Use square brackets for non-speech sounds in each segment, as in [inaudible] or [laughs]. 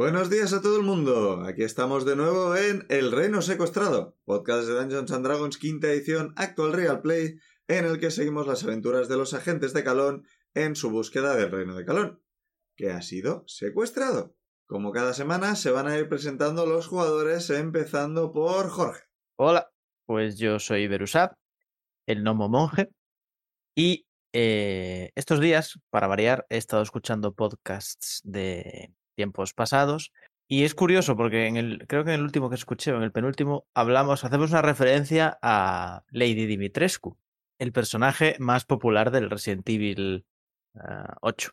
Buenos días a todo el mundo. Aquí estamos de nuevo en El Reino Secuestrado, podcast de Dungeons and Dragons quinta edición Actual Real Play, en el que seguimos las aventuras de los agentes de Calón en su búsqueda del Reino de Calón, que ha sido secuestrado. Como cada semana se van a ir presentando los jugadores, empezando por Jorge. Hola, pues yo soy Berusab, el gnomo monje, y eh, estos días, para variar, he estado escuchando podcasts de tiempos pasados. Y es curioso porque en el, creo que en el último que escuché, o en el penúltimo, hablamos, hacemos una referencia a Lady Dimitrescu, el personaje más popular del Resident Evil 8.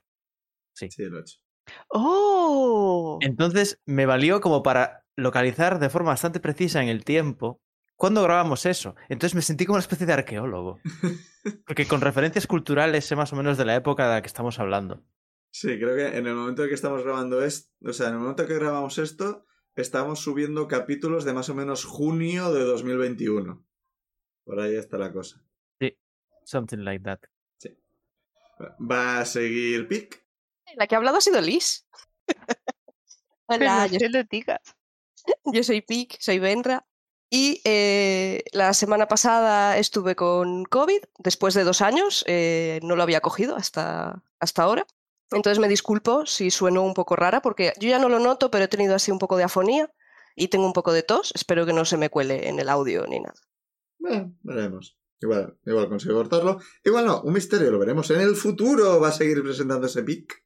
Sí. Sí, el 8. ¡Oh! Entonces me valió como para localizar de forma bastante precisa en el tiempo cuándo grabamos eso. Entonces me sentí como una especie de arqueólogo. Porque con referencias culturales sé más o menos de la época de la que estamos hablando. Sí, creo que en el momento en que estamos grabando esto, o sea, en el momento en que grabamos esto, estamos subiendo capítulos de más o menos junio de 2021. Por ahí está la cosa. Something like that. Va a seguir Pic. La que ha hablado ha sido Liz. [laughs] Hola, yo, lo digas. [laughs] yo soy Pic, soy Benra. Y eh, la semana pasada estuve con COVID, después de dos años, eh, no lo había cogido hasta, hasta ahora. Entonces me disculpo si sueno un poco rara, porque yo ya no lo noto, pero he tenido así un poco de afonía y tengo un poco de tos. Espero que no se me cuele en el audio ni nada. Bueno, veremos. Igual, igual consigo cortarlo. Igual no, un misterio, lo veremos en el futuro. Va a seguir presentándose Pic.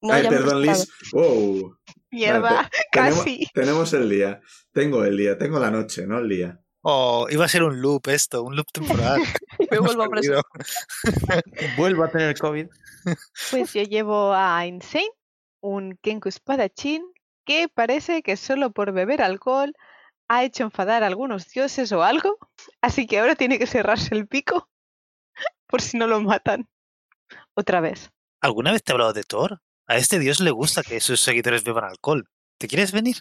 No, Ay, perdón. Liz. Wow. Mierda, Vale, te- tenemos- casi. Tenemos el día. Tengo el día, tengo la noche, no el día. Oh, iba a ser un loop esto, un loop temporal. [laughs] Me [laughs] vuelvo a Hemos perdido. presentar. Vuelvo a tener COVID. [laughs] Pues yo llevo a Insane, un Kenku espadachín, que parece que solo por beber alcohol ha hecho enfadar a algunos dioses o algo, así que ahora tiene que cerrarse el pico por si no lo matan. Otra vez. ¿Alguna vez te he hablado de Thor? A este dios le gusta que sus seguidores beban alcohol. ¿Te quieres venir?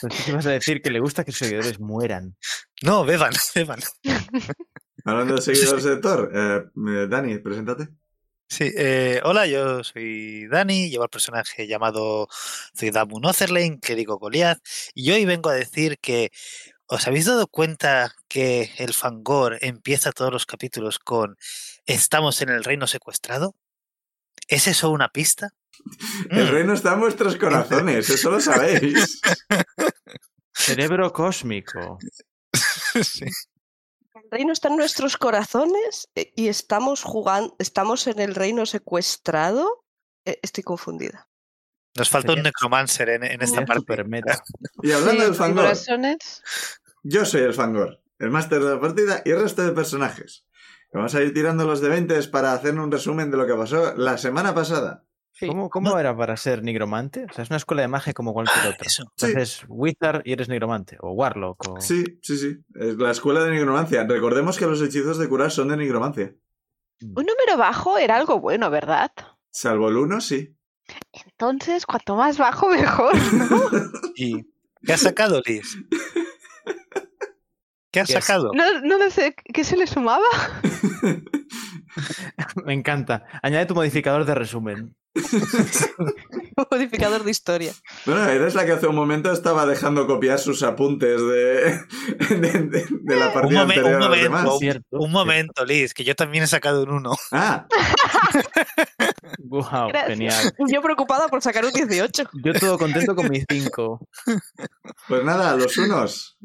Pensé que ibas a decir que le gusta que sus seguidores mueran. No, beban, [laughs] beban. Hablando de seguidores de Thor, eh, eh, Dani, preséntate. Sí, eh, hola, yo soy Dani, llevo al personaje llamado Zuidamu Notherlane, clérigo Goliath, y hoy vengo a decir que ¿os habéis dado cuenta que el Fangor empieza todos los capítulos con Estamos en el reino secuestrado? ¿Es eso una pista? El Mm, reino está en vuestros corazones, eso lo sabéis. [laughs] Cerebro cósmico. [laughs] sí. El reino está en nuestros corazones eh, y estamos jugando, estamos en el reino secuestrado. Eh, Estoy confundida. Nos falta un necromancer en, en esta parte. Y hablando Sí, del Fangor, yo soy el Fangor, el máster de la partida y el resto de personajes. Vamos a ir tirando los de 20 para hacer un resumen de lo que pasó la semana pasada. Sí. ¿Cómo, cómo era para ser nigromante? O sea, es una escuela de magia como cualquier otra. Eso. Sí. Haces Wizard y eres nigromante. O Warlock. O... Sí, sí, sí. Es la escuela de nigromancia. Recordemos que los hechizos de curar son de nigromancia. Un número bajo era algo bueno, ¿verdad? Salvo el 1, sí. Entonces, cuanto más bajo, [laughs] mejor, ¿no? [laughs] ¿Y qué has sacado, Liz? ¿Qué has sacado? No, no lo sé, ¿qué se le sumaba? [laughs] Me encanta. Añade tu modificador de resumen. [laughs] Modificador de historia. Bueno, eres la que hace un momento estaba dejando copiar sus apuntes de, [laughs] de, de- de la Un, partida anterior un a los momento, demás. un, Cierto, un momento, Liz, que yo también he sacado un 1. Ah, [laughs] Wow, Gracias. genial. Yo preocupada por sacar un 18. Yo todo contento con mis 5. pues nada, los unos.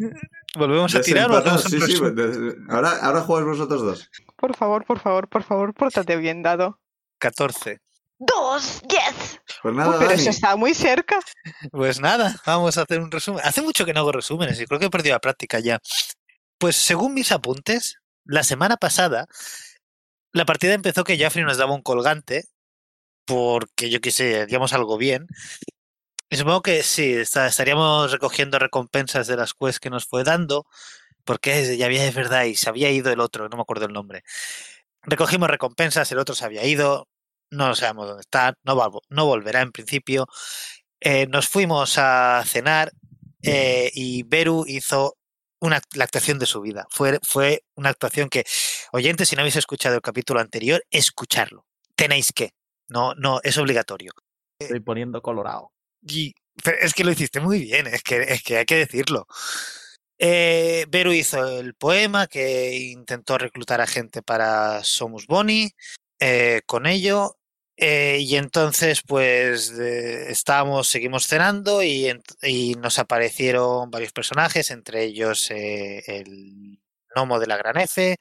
¿Volvemos a tirar o hacemos sí, sí. Ahora, ahora jugáis vosotros dos. Por favor, por favor, por favor, pórtate bien, dado. 14. ¡Dos! ¡Yes! Pues Uy, nada, pero Dani. eso está muy cerca. Pues nada, vamos a hacer un resumen. Hace mucho que no hago resúmenes y creo que he perdido la práctica ya. Pues según mis apuntes, la semana pasada la partida empezó que Jaffrey nos daba un colgante porque yo qué sé, haríamos algo bien. Y supongo que sí, está- estaríamos recogiendo recompensas de las quests que nos fue dando, porque ya había, es verdad, y se había ido el otro, no me acuerdo el nombre. Recogimos recompensas, el otro se había ido, no sabemos dónde está, no, va- no volverá en principio. Eh, nos fuimos a cenar eh, y Beru hizo una, la actuación de su vida. Fue, fue una actuación que, oyentes, si no habéis escuchado el capítulo anterior, escucharlo. Tenéis que. No, no, es obligatorio. Estoy poniendo colorado. Y Pero es que lo hiciste muy bien, es que, es que hay que decirlo. Eh, Beru hizo el poema que intentó reclutar a gente para Somus Boni. eh, con ello. Eh, y entonces, pues, estábamos, seguimos cenando y nos aparecieron varios personajes, entre ellos eh, el gnomo de la Gran F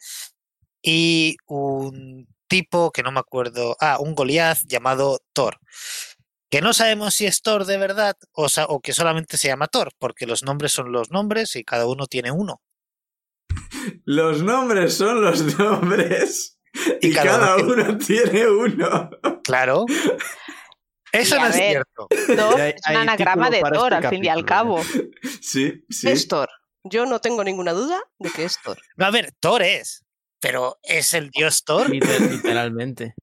y un tipo que no me acuerdo, ah, un Goliath llamado Thor. Que no sabemos si es Thor de verdad o, sa- o que solamente se llama Thor, porque los nombres son los nombres y cada uno tiene uno. Los nombres son los [laughs] nombres. Y, Y cada cada, uno uno [laughs] tiene uno. Claro. Eso no es cierto. Thor es un anagrama de Thor, este al fin y al capítulo, cabo. Sí, sí. Es Thor. Yo no tengo ninguna duda de que es Thor. No, a ver, Thor es, pero ¿es el dios Thor? Liter- literalmente.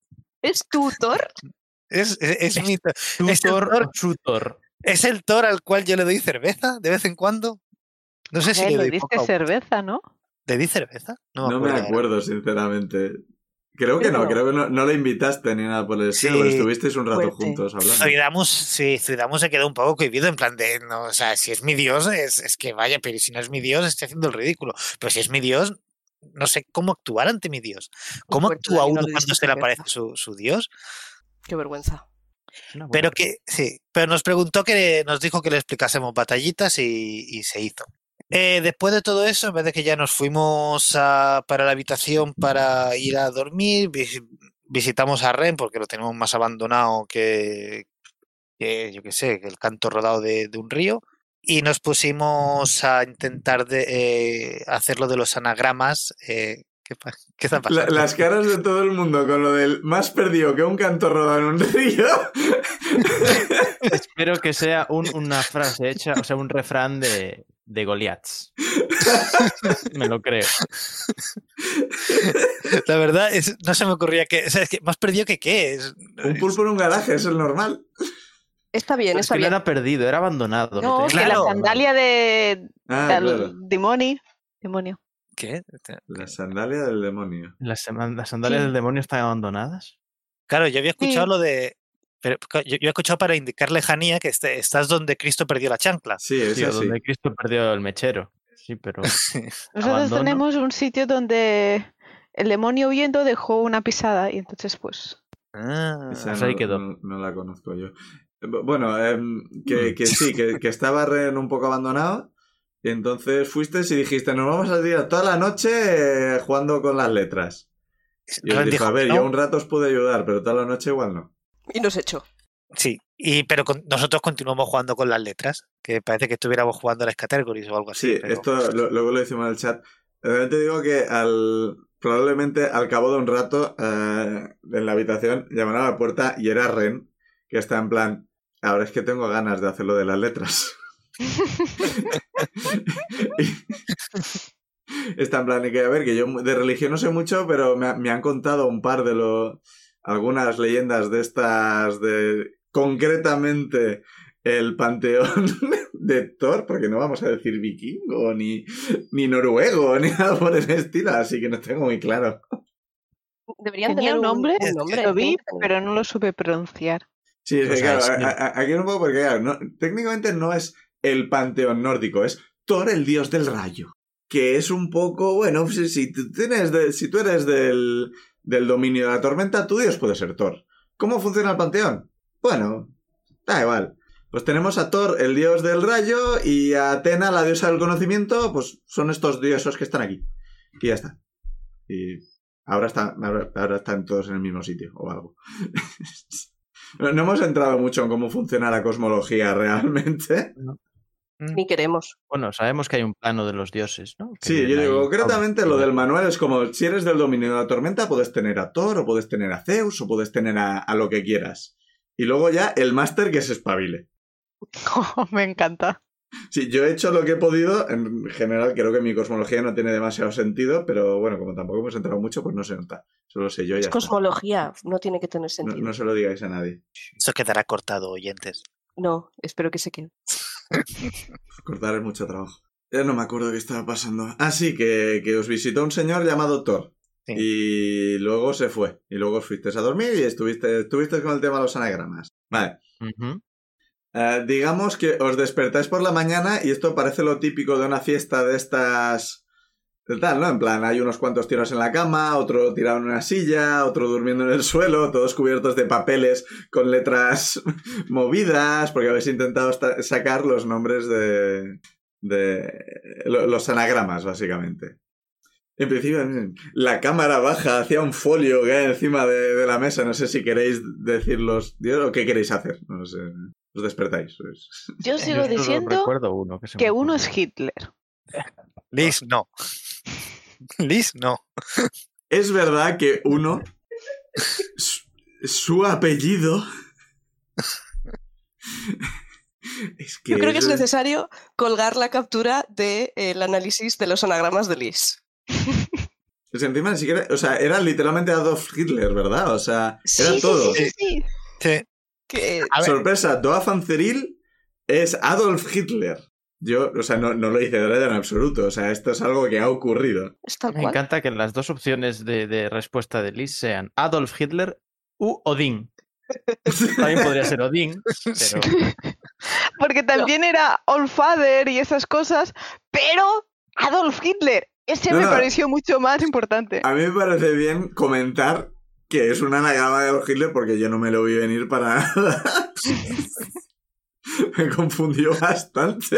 ¿Es tú, Thor? Es, es, es mi Thor. Es Thor. o Chutor. ¿Es el Thor al cual yo le doy cerveza de vez en cuando? No sé si Eh, le le doy diste cerveza, ¿no? ¿Le di cerveza? No me acuerdo ahora. acuerdo, sinceramente. Creo que no, no. creo que no, no le invitaste ni nada por el estilo, Sí. pero estuvisteis un rato Fuerte. juntos hablando. Zuidamus, sí, Zuidamus se quedó un poco cohibido en plan de, no, o sea, si es mi dios, es, es que vaya, pero si no es mi dios, estoy haciendo el ridículo. Pero si es mi dios, no sé cómo actuar ante mi dios. ¿Cómo fuerte, actúa no uno le cuando se le aparece su, su dios? Qué vergüenza. Pero que, sí, pero nos preguntó que nos dijo que le explicásemos batallitas y, y se hizo. Eh, después de todo eso, en vez de que ya nos fuimos a- para la habitación para ir a dormir, vis- visitamos a Ren porque lo tenemos más abandonado que, que, yo qué sé, que el canto rodado de, de un río. Y nos pusimos a intentar de, eh, hacer lo de los anagramas. eh, ¿qué, qué está La- pasando? las caras de todo el mundo con lo del más perdido que un canto rodado en un río. [laughs] Espero que sea un- una frase hecha, o sea, un refrán de, de Goliaths. Me lo creo. La verdad, es, no se me ocurría que. O sea, es que más perdido que qué. Es, un pulpo en un garaje, es el normal. Está bien, Pero es está que no bien. era perdido, era abandonado. No, que la sandalia de Ah, del claro. demonio. Demonio. ¿Qué? La sandalia del demonio. ¿Las, sandalias Sí. del demonio están abandonadas? Claro, yo había escuchado Sí. lo de. Pero yo, yo he escuchado para indicar lejanía que este- estás donde Cristo perdió la chancla. Sí, es Sí, así. donde Cristo perdió el mechero. Sí, pero [laughs] Nosotros Abandono. tenemos un sitio donde el demonio huyendo dejó una pisada y entonces pues Ah, Esa pues no, ahí quedó. no- no la conozco yo. Bu- Bueno, em, que, que sí, que, que estaba Ren un poco abandonado. Y entonces fuiste y dijiste, nos vamos a tirar toda la noche eh, jugando con las letras. Y os dijo, dijo, a ver, "No". yo un rato os puedo ayudar, pero toda la noche igual no. Y nos echó. Sí, y, pero con- nosotros continuamos jugando con las letras, que parece que estuviéramos jugando a las categories o algo así. Sí, pero- esto lo- luego lo decimos en el chat. Eh, Te digo que al probablemente al cabo de un rato eh, en la habitación llamaron a la puerta y era Ren, que está en plan, ahora es que tengo ganas de hacerlo de las letras. [laughs] [laughs] está en plan, y que a ver, que yo de religión no sé mucho, pero me, ha- me han contado un par de lo, algunas leyendas de estas de concretamente el panteón [laughs] de Thor, porque no vamos a decir vikingo, ni, ni noruego, [laughs] ni nada por el estilo, así que no tengo muy claro. Deberían tenía tener un nombre, un nombre. lo vi, tener. pero no lo supe pronunciar. Sí, es que, claro, aquí un poco porque claro, no- técnicamente no es el panteón nórdico, es Thor el dios del rayo. Que es un poco, bueno, si, si tú, tienes de- si tú eres del, del dominio de la tormenta, tu dios puede ser Thor. ¿Cómo funciona el panteón? Bueno, da igual. Pues tenemos a Thor, el dios del rayo, y a Atena, la diosa del conocimiento, pues son estos dioses que están aquí. Y ya está. Y ahora, está, ahora, están todos en el mismo sitio, o algo. [laughs] No hemos entrado mucho en cómo funciona la cosmología realmente. Ni queremos. bueno, sabemos que hay un plano de los dioses, ¿no? Que Sí, yo digo, ahí concretamente lo del manual es como, si eres del dominio de la tormenta, puedes tener a Thor, o puedes tener a Zeus, o puedes tener a, a lo que quieras. Y luego ya el máster que se espabile. [laughs] Me encanta. Sí, yo he hecho lo que he podido. En general, creo que mi cosmología no tiene demasiado sentido, pero bueno, como tampoco hemos entrado mucho, pues no se nota. Solo sé yo Es ya está. cosmología, no tiene que tener No, sentido. no se lo digáis a nadie. Eso quedará cortado, oyentes. No, espero que se quede. Cortar es mucho trabajo. Ya no me acuerdo qué estaba pasando. Ah, sí, que, que os visitó un señor llamado Thor. Sí. Y luego se fue. Y luego os fuisteis a dormir y estuviste, estuviste con el tema de los anagramas. Vale. Eh, digamos que os despertáis por la mañana y esto parece lo típico de una fiesta de estas... Tal, ¿no? En plan, hay unos cuantos tiros en la cama, otro tirado en una silla, otro durmiendo en el suelo, todos cubiertos de papeles con letras [laughs] movidas, porque habéis intentado sacar los nombres de... de lo- los anagramas, básicamente. En principio, la cámara baja hacia un folio que hay encima de, de la mesa. No sé si queréis decirlos o qué queréis hacer. No sé. Os despertáis. pues. Yo Yo sigo diciendo uno que, que uno es. Hitler. Liz, no. Liz, no. Es verdad que uno, su, su apellido... es que Yo creo que es necesario colgar la captura del análisis de los anagramas de Liz. [laughs] es encima ni siquiera... O sea, era literalmente Adolf Hitler, ¿verdad? O sea, era Sí, todo. sí, sí, sí. Que. Sorpresa, Doafan Cyril es Adolf Hitler. Yo, o sea, no, no lo hice de verdad en absoluto. O sea, esto es algo que ha ocurrido. Me encanta que las dos opciones de, de respuesta de Liz sean Adolf Hitler u Odín. [laughs] También podría ser Odín, pero [laughs] Porque también era All Father y esas cosas, pero Adolf Hitler. Ese No, me no. pareció mucho más importante. A mí me parece bien comentar que es un anagrama de Adolf Hitler porque yo no me lo vi venir para [laughs] nada. [laughs] me confundió bastante.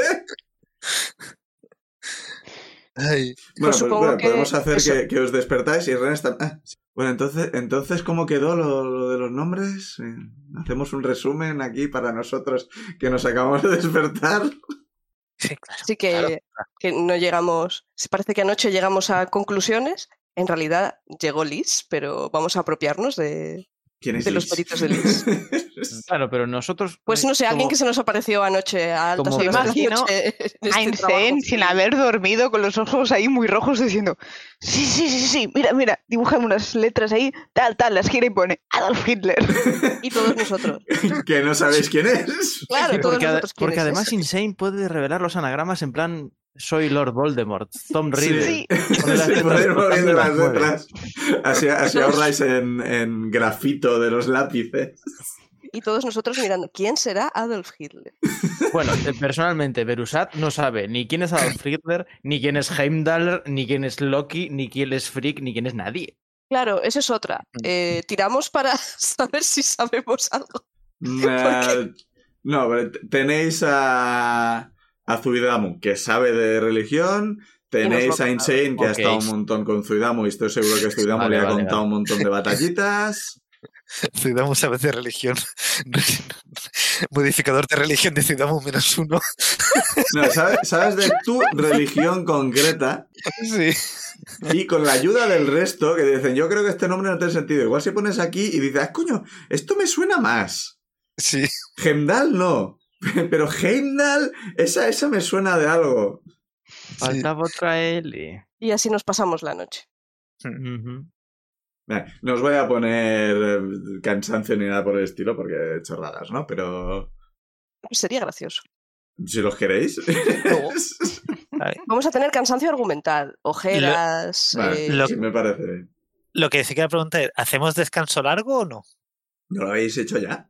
Ay, Bueno, pues, supongo bueno, que podemos hacer que, que os despertáis y Ren está... ah, sí. Bueno, entonces, entonces ¿cómo quedó lo, lo de los nombres? Eh, Hacemos un resumen aquí para nosotros que nos acabamos de despertar. sí, claro. Así que, claro. que no llegamos. Se parece que anoche llegamos a conclusiones. En realidad llegó Liz, pero vamos a apropiarnos de. ¿Quién es De los peritos de Liz. [laughs] claro, pero nosotros. Pues no sé, alguien que se nos apareció anoche a altas como- horas de la Imagino noche este trabajo. Einstein, sin haber dormido, con los ojos ahí muy rojos, diciendo: Sí, sí, sí, sí, mira, mira, dibuja unas letras ahí, tal, tal, las gira y pone Adolf Hitler. [laughs] Y todos nosotros. [laughs] que no sabéis quién es. Claro, todos Porque, nosotros. ¿quién porque es además ese? Insane puede revelar los anagramas en plan soy Lord Voldemort, Tom Riddle. Sí. Las Sí, letras moviendo las letras. Así, así ahorráis en, en grafito de los lápices. Y todos nosotros mirando, ¿quién será Adolf Hitler? Bueno, eh, personalmente, Berusat no sabe ni quién es Adolf Hitler, ni quién es Heimdall, ni quién es Loki, ni quién es Freak, ni quién es nadie. Claro, eso es otra. Mm. Eh, tiramos para [laughs] saber si sabemos algo. [laughs] No, pero tenéis a, a Zuidamu, que sabe de religión. Tenéis a Insane, que ha estado un montón con Zuidamu, y estoy seguro que Zuidamu Vale, le ha vale, contado vale. un montón de batallitas. Ciudadamos a vez de religión. [laughs] Modificador de religión de Ciudadamo menos uno. [laughs] No, ¿sabes, sabes de tu religión concreta Sí. y con la ayuda del resto que dicen, yo creo que este nombre no tiene sentido. Igual si pones aquí y dices, ah, coño, esto me suena más. Sí. Heimdall no. [laughs] Pero Heimdall, esa, esa me suena de algo. Faltaba otra L. Y así nos pasamos la noche. No os voy a poner eh, cansancio ni nada por el estilo porque chorradas, ¿no? Pero Sería gracioso. si los queréis. No. [laughs] Vamos a tener cansancio argumental, ojeras. Vale, eh, Lo- sí, me parece. Lo que sí que la pregunta es, ¿hacemos descanso largo o no? ¿No lo habéis hecho ya?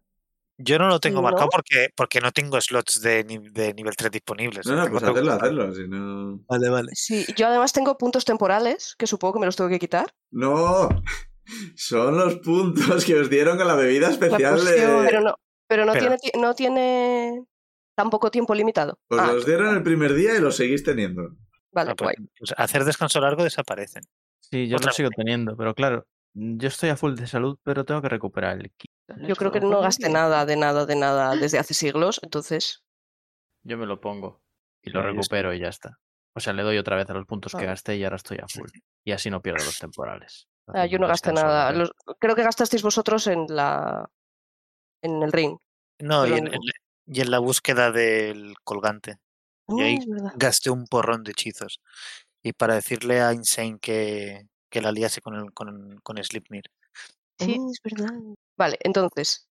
Yo no lo tengo marcado porque, porque no tengo slots de, de nivel 3 disponibles. No, no, Tengo pues hacerlo, hacerlo. Si no... Vale, vale. Sí, yo además tengo puntos temporales, que supongo que me los tengo que quitar. No, [laughs] son los puntos que os dieron con la bebida La especial poción, de... Pero no, pero no Pero- tiene ti- no tiene tampoco tiempo limitado. Os Ah, los dieron el primer día y los seguís teniendo. vale, Ah, pues, guay. pues hacer descanso largo desaparecen. Sí, yo Otra lo sigo teniendo, pero claro, yo estoy a full de salud, pero tengo que recuperar el ki. Yo creo que no gasté nada de nada de nada desde hace siglos, entonces Yo me lo pongo y lo recupero y ya está. O sea, le doy otra vez a los puntos que gasté y ahora estoy a full. Y así no pierdo los [laughs] temporales. ah, yo no gasté nada. Los- creo que gastasteis vosotros en la en el ring. No, y en, la- y en la búsqueda del colgante. Y ahí Ah, es verdad. gasté un porrón de hechizos. Y para decirle a Insane que, que la liase con, el, con, con Slipnir. Sí. Ah, es verdad. Vale, entonces,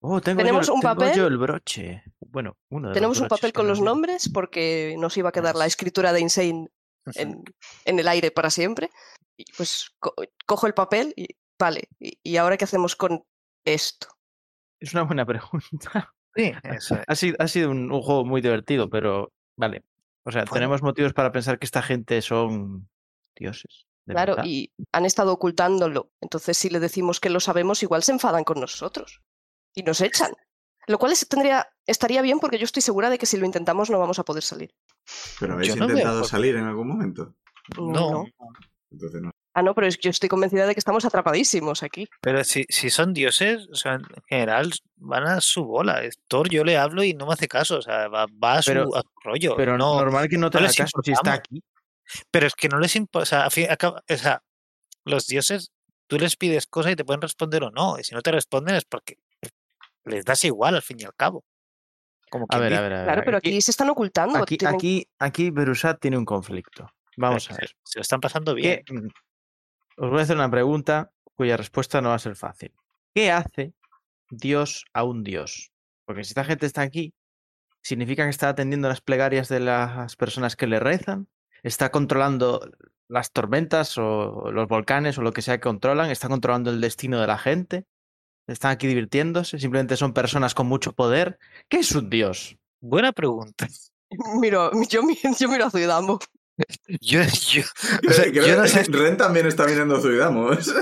Oh, tengo, Tenemos yo, un tengo papel. yo el broche. Bueno, uno de los tenemos un papel con los nombres porque nos iba a quedar la escritura de Insane en, en el aire para siempre. Y pues co- cojo el papel y vale, ¿y, y ahora qué hacemos con esto? Es una buena pregunta. [laughs] Sí, eso es. Ha sido, ha sido un, un juego muy divertido, pero vale. O sea, Bueno. tenemos motivos para pensar que esta gente son dioses. De Claro, verdad. y han estado ocultándolo. Entonces, si le decimos que lo sabemos, igual se enfadan con nosotros y nos echan. Lo cual es- tendría, estaría bien porque yo estoy segura de que si lo intentamos no vamos a poder salir. Pero habéis Yo intentado salir en algún momento. No, No. Entonces no. Ah, no, pero es que yo estoy convencida de que estamos atrapadísimos aquí. pero si, si son dioses, o sea, en general van a su bola. Thor, yo le hablo y no me hace caso, o sea, va, va a, su, Pero- a su rollo. Pero no, normal que no te haga caso si está aquí. Pero es que no les importa, o sea, a fin- acaba- o sea, los dioses, tú les pides cosas y te pueden responder o no, y si no te responden es porque les das igual al fin y al cabo. Como A ver, a ver, a ver. Claro, pero aquí se están ocultando. aquí, tienen- aquí, aquí Berusat tiene un conflicto. Vamos a ver. Se lo están pasando bien. ¿Qué- mm, Os voy a hacer una pregunta cuya respuesta no va a ser fácil. ¿Qué hace Dios a un Dios? Porque si esta gente está aquí, significa que está atendiendo las plegarias de las personas que le rezan, está controlando las tormentas o los volcanes o lo que sea que controlan, está controlando el destino de la gente, están aquí divirtiéndose, simplemente son personas con mucho poder. ¿Qué es un Dios? Buena pregunta. [laughs] Miro, yo, [laughs] yo miro a Zuidamo. Yo, yo, o Creo, sea, creo yo no que sé, Ren también está mirando Zuidamos.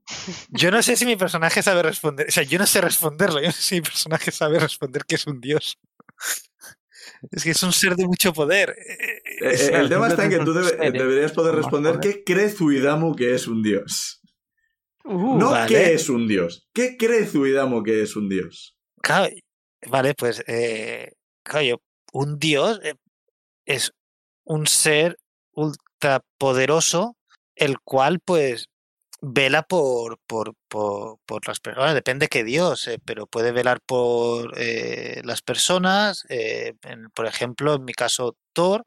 [laughs] yo no sé si mi personaje sabe responder. O sea, yo no sé responderlo. Yo no sé si mi personaje sabe responder que es un dios. Es que es un ser de mucho poder. eh, Eh, es- eh, el tema está en que tú debe- deberías poder responder qué cree Zuidamo que es un dios. Uh, no vale. qué es un dios. ¿Qué cree Zuidamo que es un dios? Claro, vale, pues, eh, claro, un dios es un ser ultrapoderoso, el cual, pues, vela por, por, por, por las personas. Depende qué dios, eh, pero puede velar por eh, las personas. eh, por ejemplo, en mi caso, Thor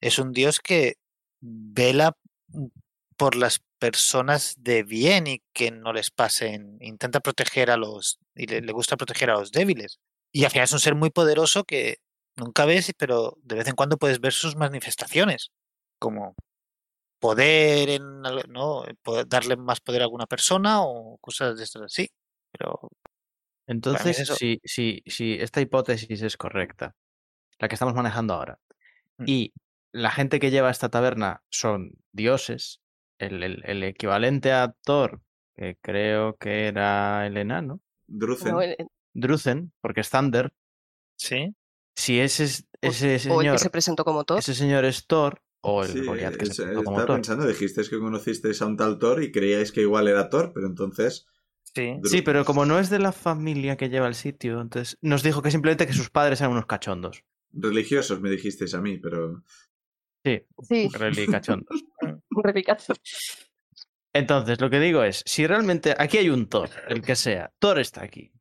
es un dios que vela por las personas de bien y que no les pasen, intenta proteger a los, y le, le gusta proteger a los débiles. Y al final es un ser muy poderoso que nunca ves, pero de vez en cuando puedes ver sus manifestaciones, como poder en, ¿no? Poder darle más poder a alguna persona o cosas de estas así. Pero Entonces, si, si, si esta hipótesis es correcta, la que estamos manejando ahora, Mm. y la gente que lleva esta taberna son dioses, el, el- el equivalente a Thor, que creo que era el enano, Druzen. ¿no? El- Druzen, porque es Thunder, sí, si ese, o- ese o el señor, que se presentó como Thor. ese señor es Thor, o el Sí, Goliath que es- se presentó como estaba Thor. pensando, dijisteis que conocisteis a un tal Thor y creíais que igual era Thor, pero entonces... sí. Sí, pero como no es de la familia que lleva el sitio, entonces nos dijo que simplemente que sus padres eran unos cachondos. Religiosos me dijisteis a mí, pero... Sí, Sí, [laughs] really cachondos. un [laughs] repicazo. Entonces, lo que digo es, si realmente aquí hay un Thor, el que sea, Thor está aquí.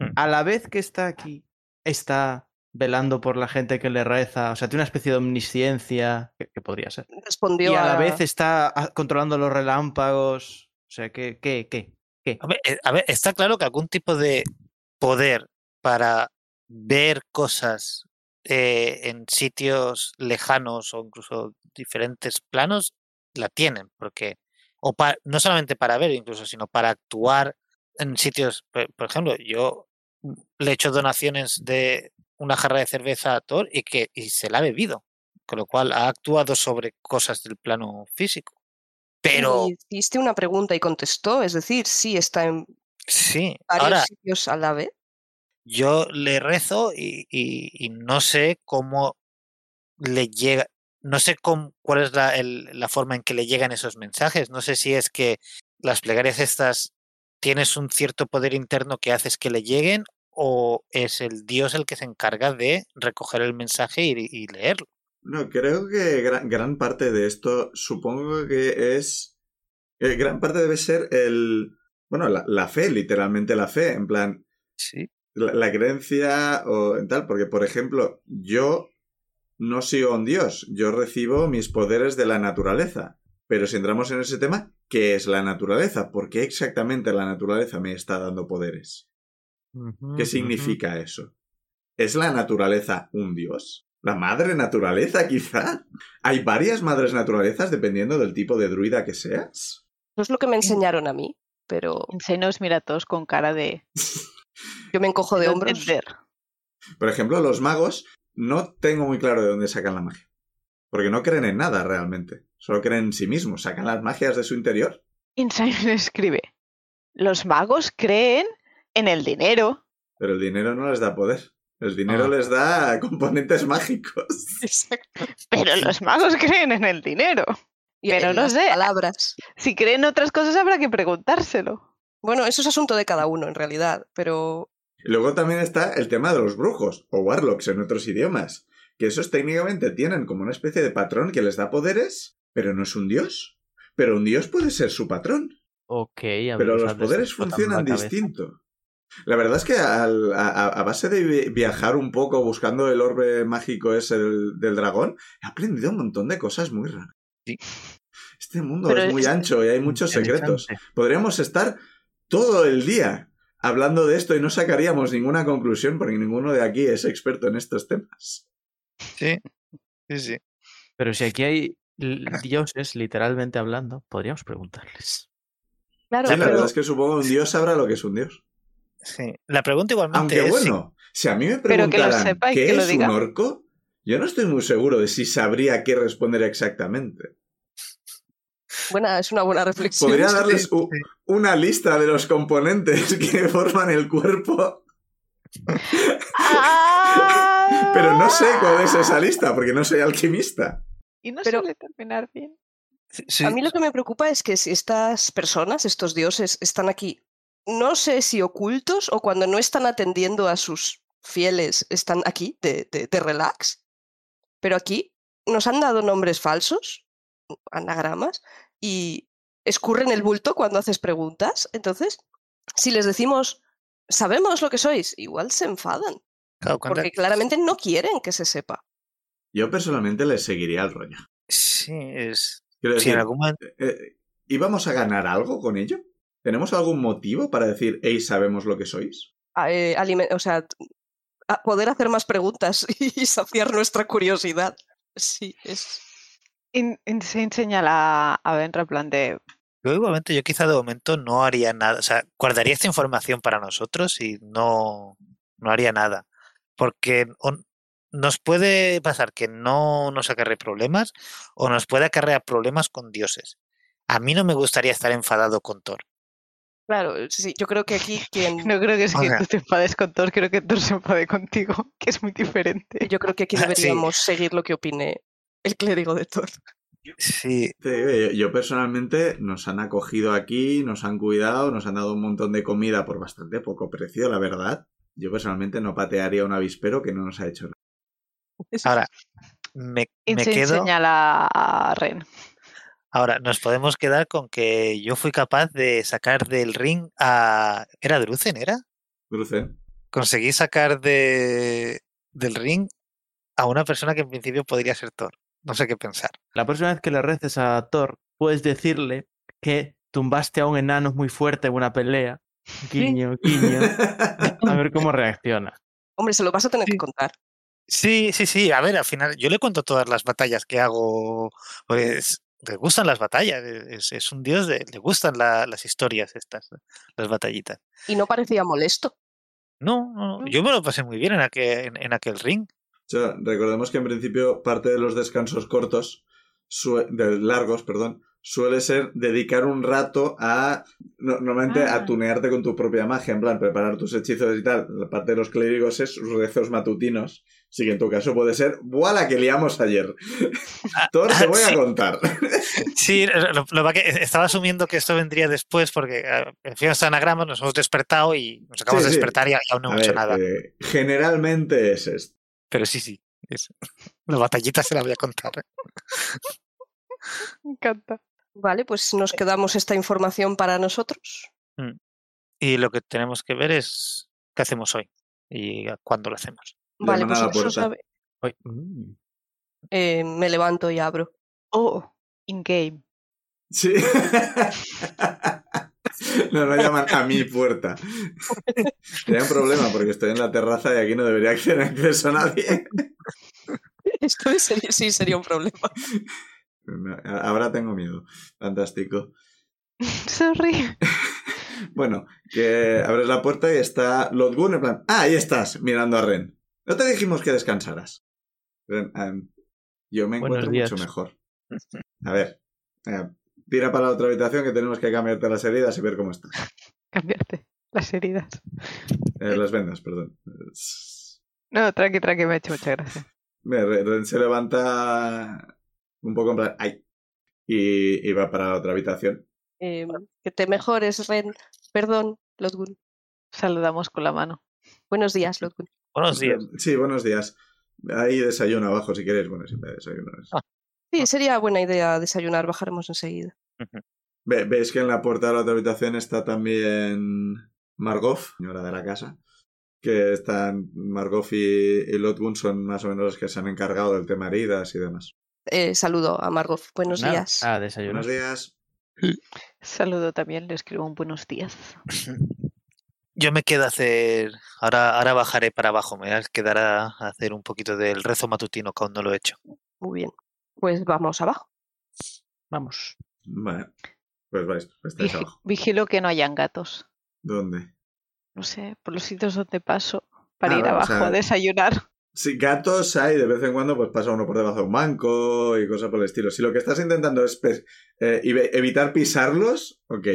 Mm. A la vez que está aquí, está velando por la gente que le reza, o sea, tiene una especie de omnisciencia, que, que podría ser. Respondió Y a la a- vez está controlando los relámpagos, o sea, ¿qué, qué, qué? qué? A ver, eh, a ver, está claro que algún tipo de poder para ver cosas eh, en sitios lejanos o incluso diferentes planos la tienen, porque o pa- no solamente para ver incluso, sino para actuar en sitios, por, por ejemplo, yo le he hecho donaciones de una jarra de cerveza a Thor y que y se la ha bebido, con lo cual ha actuado sobre cosas del plano físico. Pero Y hiciste una pregunta y contestó, es decir, sí está en sí, varios ahora sitios a la vez. yo le rezo y, y- y no sé cómo le llega, no sé cómo, cuál es la, el- la forma en que le llegan esos mensajes. No sé si es que las plegarias estas tienes un cierto poder interno que haces que le lleguen o es el Dios el que se encarga de recoger el mensaje y, y leerlo. No, creo que gran, gran parte de esto supongo que es... eh, gran parte debe ser el... Bueno, la, la fe, literalmente la fe, en plan, Sí. la, la creencia o en tal, porque por ejemplo, yo no sigo a un dios, yo recibo mis poderes de la naturaleza. Pero si entramos en ese tema, ¿qué es la naturaleza? ¿Por qué exactamente la naturaleza me está dando poderes? ¿Qué significa eso? ¿Es la naturaleza un dios? ¿La madre naturaleza, quizá? ¿Hay varias madres naturalezas dependiendo del tipo de druida que seas? No es lo que me enseñaron a mí, pero Se nos mira a todos con cara de [laughs] yo me encojo de hombros. Por ejemplo, los magos no tengo muy claro de dónde sacan la magia. Porque no creen en nada realmente. Solo creen en sí mismos. Sacan las magias de su interior. Insane [laughs] escribe. Los magos creen en el dinero. Pero el dinero no les da poder. El dinero Ah. les da [laughs] componentes mágicos. Exacto. Pero los magos creen en el dinero. Y Pero en no las sé. palabras. Si creen otras cosas habrá que preguntárselo. Bueno, eso es asunto de cada uno, en realidad. Pero Y luego también está el tema de los brujos, o warlocks en otros idiomas. Que esos técnicamente tienen como una especie de patrón que les da poderes, pero no es un dios. Pero un dios puede ser su patrón. Ok, a ver, Pero los poderes funcionan distinto. La verdad es que al- a, base de vi- viajar un poco buscando el orbe mágico ese del, del dragón, he aprendido un montón de cosas muy raras. Sí. Este mundo Pero es muy es- ancho y hay muchos secretos. Podríamos estar todo el día hablando de esto y no sacaríamos ninguna conclusión porque ninguno de aquí es experto en estos temas. Sí, sí, sí. Pero si aquí hay dioses, literalmente hablando, podríamos preguntarles. claro, Sí, la pero verdad es que supongo que un dios sabrá lo que es un dios. Sí. La pregunta igualmente Aunque es bueno, si a mí me Pero que lo preguntaran sepa y qué que es un orco, yo no estoy muy seguro de si sabría qué responder exactamente. buena, es una buena reflexión. Podría [laughs] darles u- una lista de los componentes que [laughs] forman el cuerpo, pero no sé cuál es esa lista porque no soy alquimista. Y no Pero- suele terminar bien. sí, sí, A mí lo que me preocupa es que si estas personas, estos dioses, están aquí, no sé si ocultos o cuando no están atendiendo a sus fieles, están aquí de, de- de relax. Pero aquí nos han dado nombres falsos, anagramas, y escurren el bulto cuando haces preguntas. Entonces, si les decimos, sabemos lo que sois, igual se enfadan, claro, cuando- porque claramente no quieren que se sepa. Yo personalmente les seguiría el rollo. Sí, es. Quiero decir, algún momento. eh, ¿íbamos a ganar algo con ello? ¿Tenemos algún motivo para decir, hey, sabemos lo que sois? a- eh, o sea, a poder hacer más preguntas [laughs] y saciar nuestra curiosidad. Sí, es. In- Insane señala a Benra en plan de... Yo igualmente, yo quizá de momento no haría nada. O sea, guardaría esta información para nosotros y no, no haría nada. Porque nos puede pasar que no nos acarre problemas o nos puede acarrear problemas con dioses. A mí no me gustaría estar enfadado con Thor. Claro, sí, yo creo que aquí quien. [laughs] No creo que es O que sea- tú te enfades con Thor, creo que Thor se enfade contigo, [laughs] que es muy diferente. Yo creo que aquí [laughs] Sí. deberíamos seguir lo que opine el clérigo de Thor. Sí, Yo, personalmente nos han acogido aquí, nos han cuidado, nos han dado un montón de comida por bastante poco precio, la verdad. Yo personalmente no patearía un avispero que no nos ha hecho nada. ahora me, me quedo. señala a Ren. Ahora, nos podemos quedar con que yo fui capaz de sacar del ring a. ¿Era Druzen? ¿Era? Cruce. Conseguí sacar de, del ring a una persona que en principio podría ser Thor. No sé qué pensar. La próxima vez que le reces a Thor, puedes decirle que tumbaste a un enano muy fuerte en una pelea. [laughs] Guiño, guiño. [laughs] A ver cómo reacciona. Hombre, se lo vas a tener que contar. Sí, sí, sí. A ver, al final yo le cuento todas las batallas que hago. Pues le gustan las batallas. Es, es un dios, de, le gustan la- las historias estas, las batallitas. Y no parecía molesto. No, no, no, Mm. yo me lo pasé muy bien en aquel, en, en aquel ring. O sea, recordemos que en principio parte de los descansos cortos, de largos, perdón, suele ser dedicar un rato a, no- normalmente a Ah. tunearte con tu propia magia, en plan, preparar tus hechizos y tal. La parte de los clérigos es sus rezos matutinos. Así que en tu caso puede ser, ¡buala que liamos ayer! Thor, te voy a sí. contar. Sí, lo, que estaba asumiendo que esto vendría después porque eh, en fin, está anagrama, nos hemos despertado y nos acabamos Sí, de despertar y aún no A hemos hecho nada. eh, generalmente es esto. Pero sí, sí. es- La batallita se la voy a contar. ¿eh? Me encanta. Vale, pues nos quedamos esta información para nosotros. Y lo que tenemos que ver es qué hacemos hoy y cuándo lo hacemos. Vale, pues eso puerta. sabe- Ay, mm. eh, me levanto y abro. Oh, in-game. Sí. [laughs] No, no llaman a mi puerta. Sería un problema porque estoy en la terraza y aquí no debería tener acceso a nadie. Esto sí sería un problema. Ahora tengo miedo. Fantástico. [laughs] Sorry. [laughs] Bueno, que abres la puerta y está Lodgun en plan, ah, ahí estás, mirando a Ren. No te dijimos que descansaras. Ren, em, yo me encuentro mucho mejor. A ver, eh, tira para la otra habitación que tenemos que cambiarte las heridas y ver cómo estás. [laughs] Cambiarte las heridas. Eh, las vendas, perdón. No, tranqui, tranqui, me ha hecho mucha gracia. Mira, Ren Ren se levanta un poco en plan, ¡ay! Y, y va para la otra habitación. Eh, que te mejores, Ren. Perdón, Lodgun. Saludamos con la mano. Buenos días, Lodgun. Buenos días. Sí, buenos días. Hay desayuno abajo si queréis. Bueno, siempre desayuno. Ah. Sí, sería buena idea desayunar. Bajaremos enseguida. Ve- Veis que en la puerta de la otra habitación está también Margov, señora de la casa. Que están Margov y, y Lotgun son más o menos los que se han encargado del tema heridas y demás. Eh, saludo a Margot. Buenos Nada, días. Ah, desayuno. Buenos días. [laughs] Saludo también, le escribo un buenos días. [laughs] Yo me quedo a hacer. Ahora, ahora bajaré para abajo. Me voy a quedar a a hacer un poquito del rezo matutino que aún no lo he hecho. Muy bien. Pues vamos abajo. Vamos. Vale. Pues vais, estáis abajo. vigilo que no hayan gatos. ¿Dónde? No sé, por los sitios donde paso para Ah, ir o abajo sea- a desayunar. Sí, gatos hay, de vez en cuando pues pasa uno por debajo de un banco y cosas por el estilo. Si lo que estás intentando es eh, evi- evitar pisarlos, ok.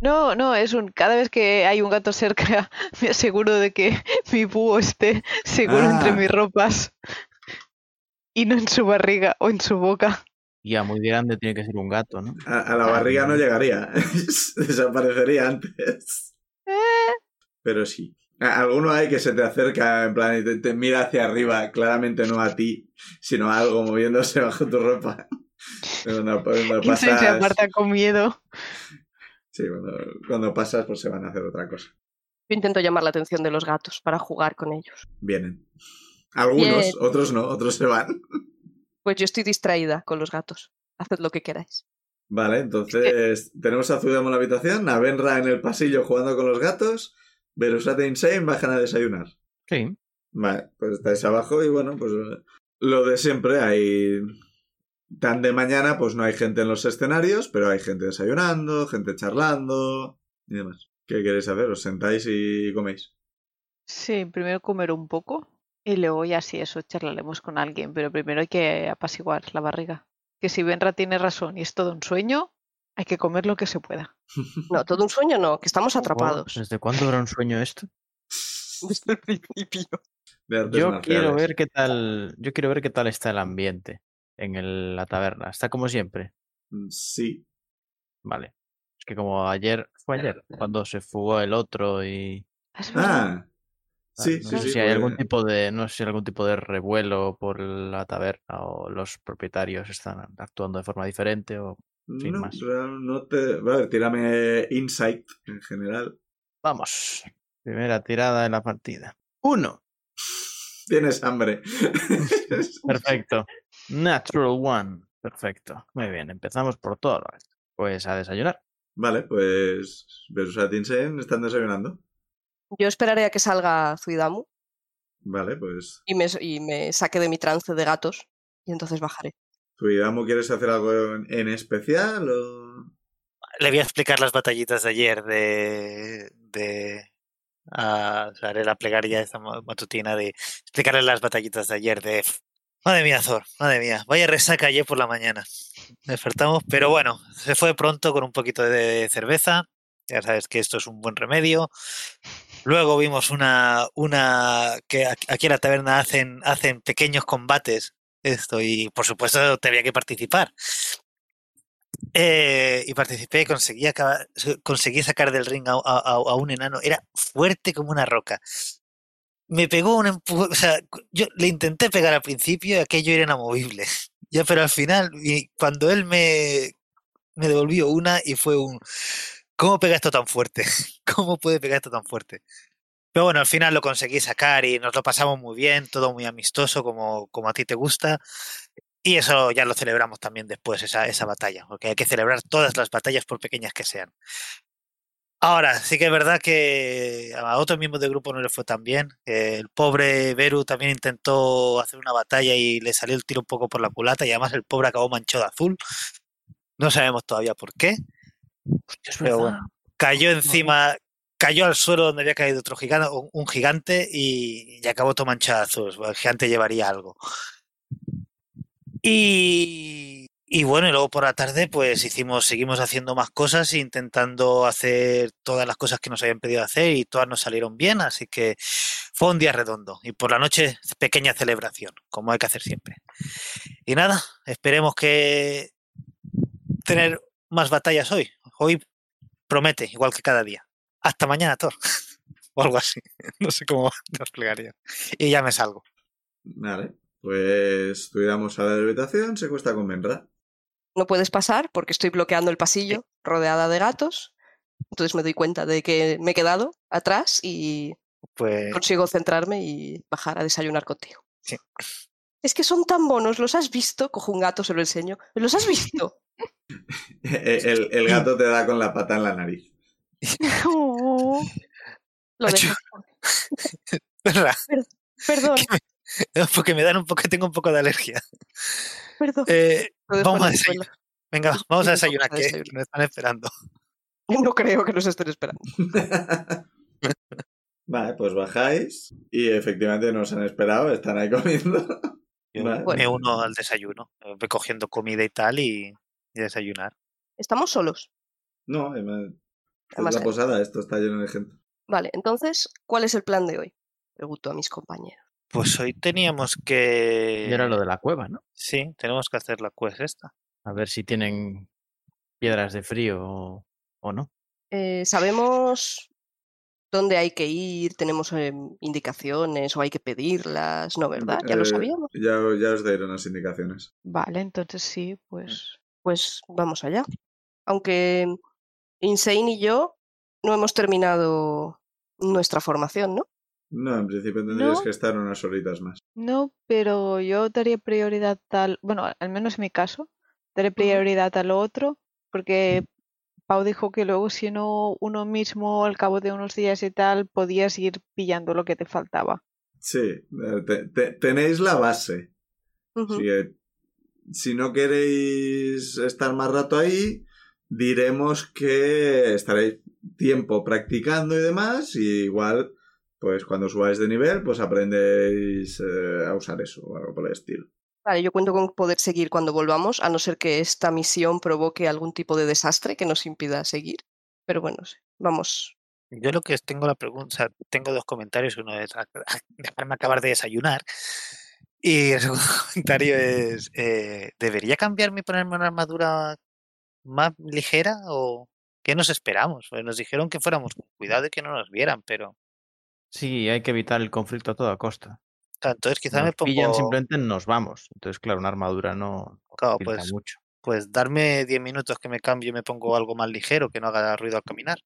No, no, es un. Cada vez que hay un gato cerca, [laughs] me aseguro de que [laughs] mi búho esté seguro entre Ah. mis ropas [laughs] y no en su barriga o en su boca. Ya, muy grande tiene que ser un gato, ¿no? A, a la barriga no llegaría. Desaparecería antes. Pero sí. A- Alguno hay que se te acerca en plan y te, te mira hacia arriba, claramente no a ti, sino a algo moviéndose bajo tu ropa. Cuando, cuando Y se se aparta con miedo. Sí, cuando, cuando pasas, pues se van a hacer otra cosa. Yo intento llamar la atención de los gatos para jugar con ellos. Vienen. Algunos, Bien. otros no, otros se van. Pues yo estoy distraída con los gatos. Haced lo que queráis. Vale, entonces tenemos a Zuidamo en la habitación, a Benra en el pasillo jugando con los gatos, Berusat e Insane bajan a desayunar. Sí. Vale, pues estáis abajo y bueno, pues lo de siempre, hay... Tan de mañana, pues no hay gente en los escenarios, pero hay gente desayunando, gente charlando y demás. ¿Qué queréis hacer? ¿Os sentáis y coméis? Sí, primero comer un poco y luego ya si eso charlaremos con alguien, pero primero hay que apaciguar la barriga. Que si Benra tiene razón y es todo un sueño, hay que comer lo que se pueda. [laughs] No, todo un sueño no, que estamos atrapados. ¿Desde cuándo era un sueño esto? [laughs] Desde el principio. Yo marciales. quiero ver qué tal. Yo quiero ver qué tal está el ambiente en el- la taberna. Está como siempre. Mm, Sí. Vale. Es que como ayer, fue ayer, cuando se fugó el otro y verdad. Ah, sí, no sí, sé sí. si hay algún tipo de, no sé si hay algún tipo de revuelo por la taberna o los propietarios están actuando de forma diferente o sin no, más. no te... A ver, tírame insight en general. vamos. Primera tirada de la partida. Uno. Tienes hambre. [laughs] [laughs] Perfecto. Natural one. Perfecto. Muy bien, empezamos por todo. lo. Pues a desayunar. vale, pues Berusat e Insane están desayunando. Yo esperaré a que salga Zuidamu Vale, pues y me, y me saque de mi trance de gatos y entonces bajaré. Zuidamo, ¿quieres hacer algo en, en especial o...? Le voy a explicar las batallitas de ayer de. de ah, o sea, haré la plegaria esta ma- matutina de explicarle las batallitas de ayer de. Madre mía, Thor, madre mía, vaya resaca ayer por la mañana. Despertamos, pero bueno, se fue pronto con un poquito de cerveza. Ya sabes que esto es un buen remedio. Luego vimos una, una que aquí en la taberna hacen, hacen pequeños combates. Esto, y por supuesto tenía que participar. Eh, y participé, conseguí, acabar- conseguí sacar del ring a un enano. Era fuerte como una roca. Me pegó un empujón. O sea, yo le intenté pegar al principio y aquello era inamovible. [laughs] Ya, pero al final, y cuando él me, me devolvió una y fue un. ¿Cómo pega esto tan fuerte? [laughs] ¿Cómo puede pegar esto tan fuerte? Pero bueno, al final lo conseguí sacar y nos lo pasamos muy bien, todo muy amistoso, como, como a ti te gusta. Y eso ya lo celebramos también después, esa, esa batalla, porque hay que celebrar todas las batallas por pequeñas que sean. Ahora, sí que es verdad que a otros miembros del grupo no le fue tan bien. El pobre Beru también intentó hacer una batalla y le salió el tiro un poco por la culata y además el pobre acabó manchado de azul. No sabemos todavía por qué. Pero bueno, cayó encima, cayó al suelo donde había caído otro gigante, un gigante y, y acabó todo manchazos. El gigante llevaría algo. Y, y bueno, y luego por la tarde, pues hicimos, seguimos haciendo más cosas, intentando hacer todas las cosas que nos habían pedido hacer y todas nos salieron bien, así que fue un día redondo. Y por la noche, pequeña celebración, como hay que hacer siempre. Y nada, esperemos que tener más batallas hoy. Hoy promete, igual que cada día. Hasta mañana, Thor. [laughs] o algo así. [laughs] No sé cómo [laughs] te explicaría. Y ya me salgo. Vale. Pues tú iremos a la habitación, se cuesta con Benra. No puedes pasar porque estoy bloqueando el pasillo rodeada de gatos. Entonces me doy cuenta de que me he quedado atrás y Pues consigo centrarme y bajar a desayunar contigo. Sí. Es que son tan bonos, ¿los has visto? Cojo un gato, se lo enseño. ¿Los has visto? [laughs] El, el gato te da con la pata en la nariz. [laughs] Oh, [laughs] Lo dejo. Perdón, [laughs] porque me dan un poco, tengo un poco de alergia. perdón. Eh, vamos a desayunar. Venga, vamos a desayunar, que nos están esperando. [laughs] No creo que nos estén esperando. [laughs] vale, pues bajáis y efectivamente nos han esperado, están ahí comiendo. Yo Vale. me uno al desayuno, eh, voy cogiendo comida y tal y, y desayunar. Estamos solos. No, además, es la posada, esto está lleno de gente. Vale, entonces, ¿cuál es el plan de hoy? Pregunto a mis compañeros. Pues hoy teníamos que... Y era lo de la cueva, ¿no? Sí, tenemos que hacer la quest esta. A ver si tienen piedras de frío o, o no. Eh, ¿Sabemos dónde hay que ir? ¿Tenemos eh, indicaciones o hay que pedirlas? No, ¿verdad? Ya lo Eh, sabíamos. Ya, ya os dieron las indicaciones. vale, entonces sí, pues Pues vamos allá. Aunque Insane y yo no hemos terminado nuestra formación, ¿no? No, en principio tendrías No. que estar unas horitas más. no, pero yo daría prioridad al, bueno, al menos en mi caso, daré prioridad a lo otro, porque Pau dijo que luego si no uno mismo al cabo de unos días y tal podías ir pillando lo que te faltaba. Sí, eh, te- te- tenéis la base. Así que, si no queréis estar más rato ahí, diremos que estaréis tiempo practicando y demás, y igual, pues cuando subáis de nivel, pues aprendéis eh, a usar eso o algo por el estilo. Vale, yo cuento con poder seguir cuando volvamos, a no ser que esta misión provoque algún tipo de desastre que nos impida seguir. Pero bueno, vamos. Yo lo que tengo la pregunta, tengo dos comentarios. Uno es "Ah, dejarme acabar de desayunar. Y [laughs] el segundo comentario es, eh, ¿debería cambiarme y ponerme una armadura más ligera o qué nos esperamos? Pues nos dijeron que fuéramos con cuidado y que no nos vieran, pero Sí, hay que evitar el conflicto a toda costa. entonces quizá Nos me pongo, pillan simplemente nos vamos. Entonces, claro, una armadura no claro, pues, mucho. pues darme 10 minutos que me cambie y me pongo algo más ligero que no haga ruido al caminar.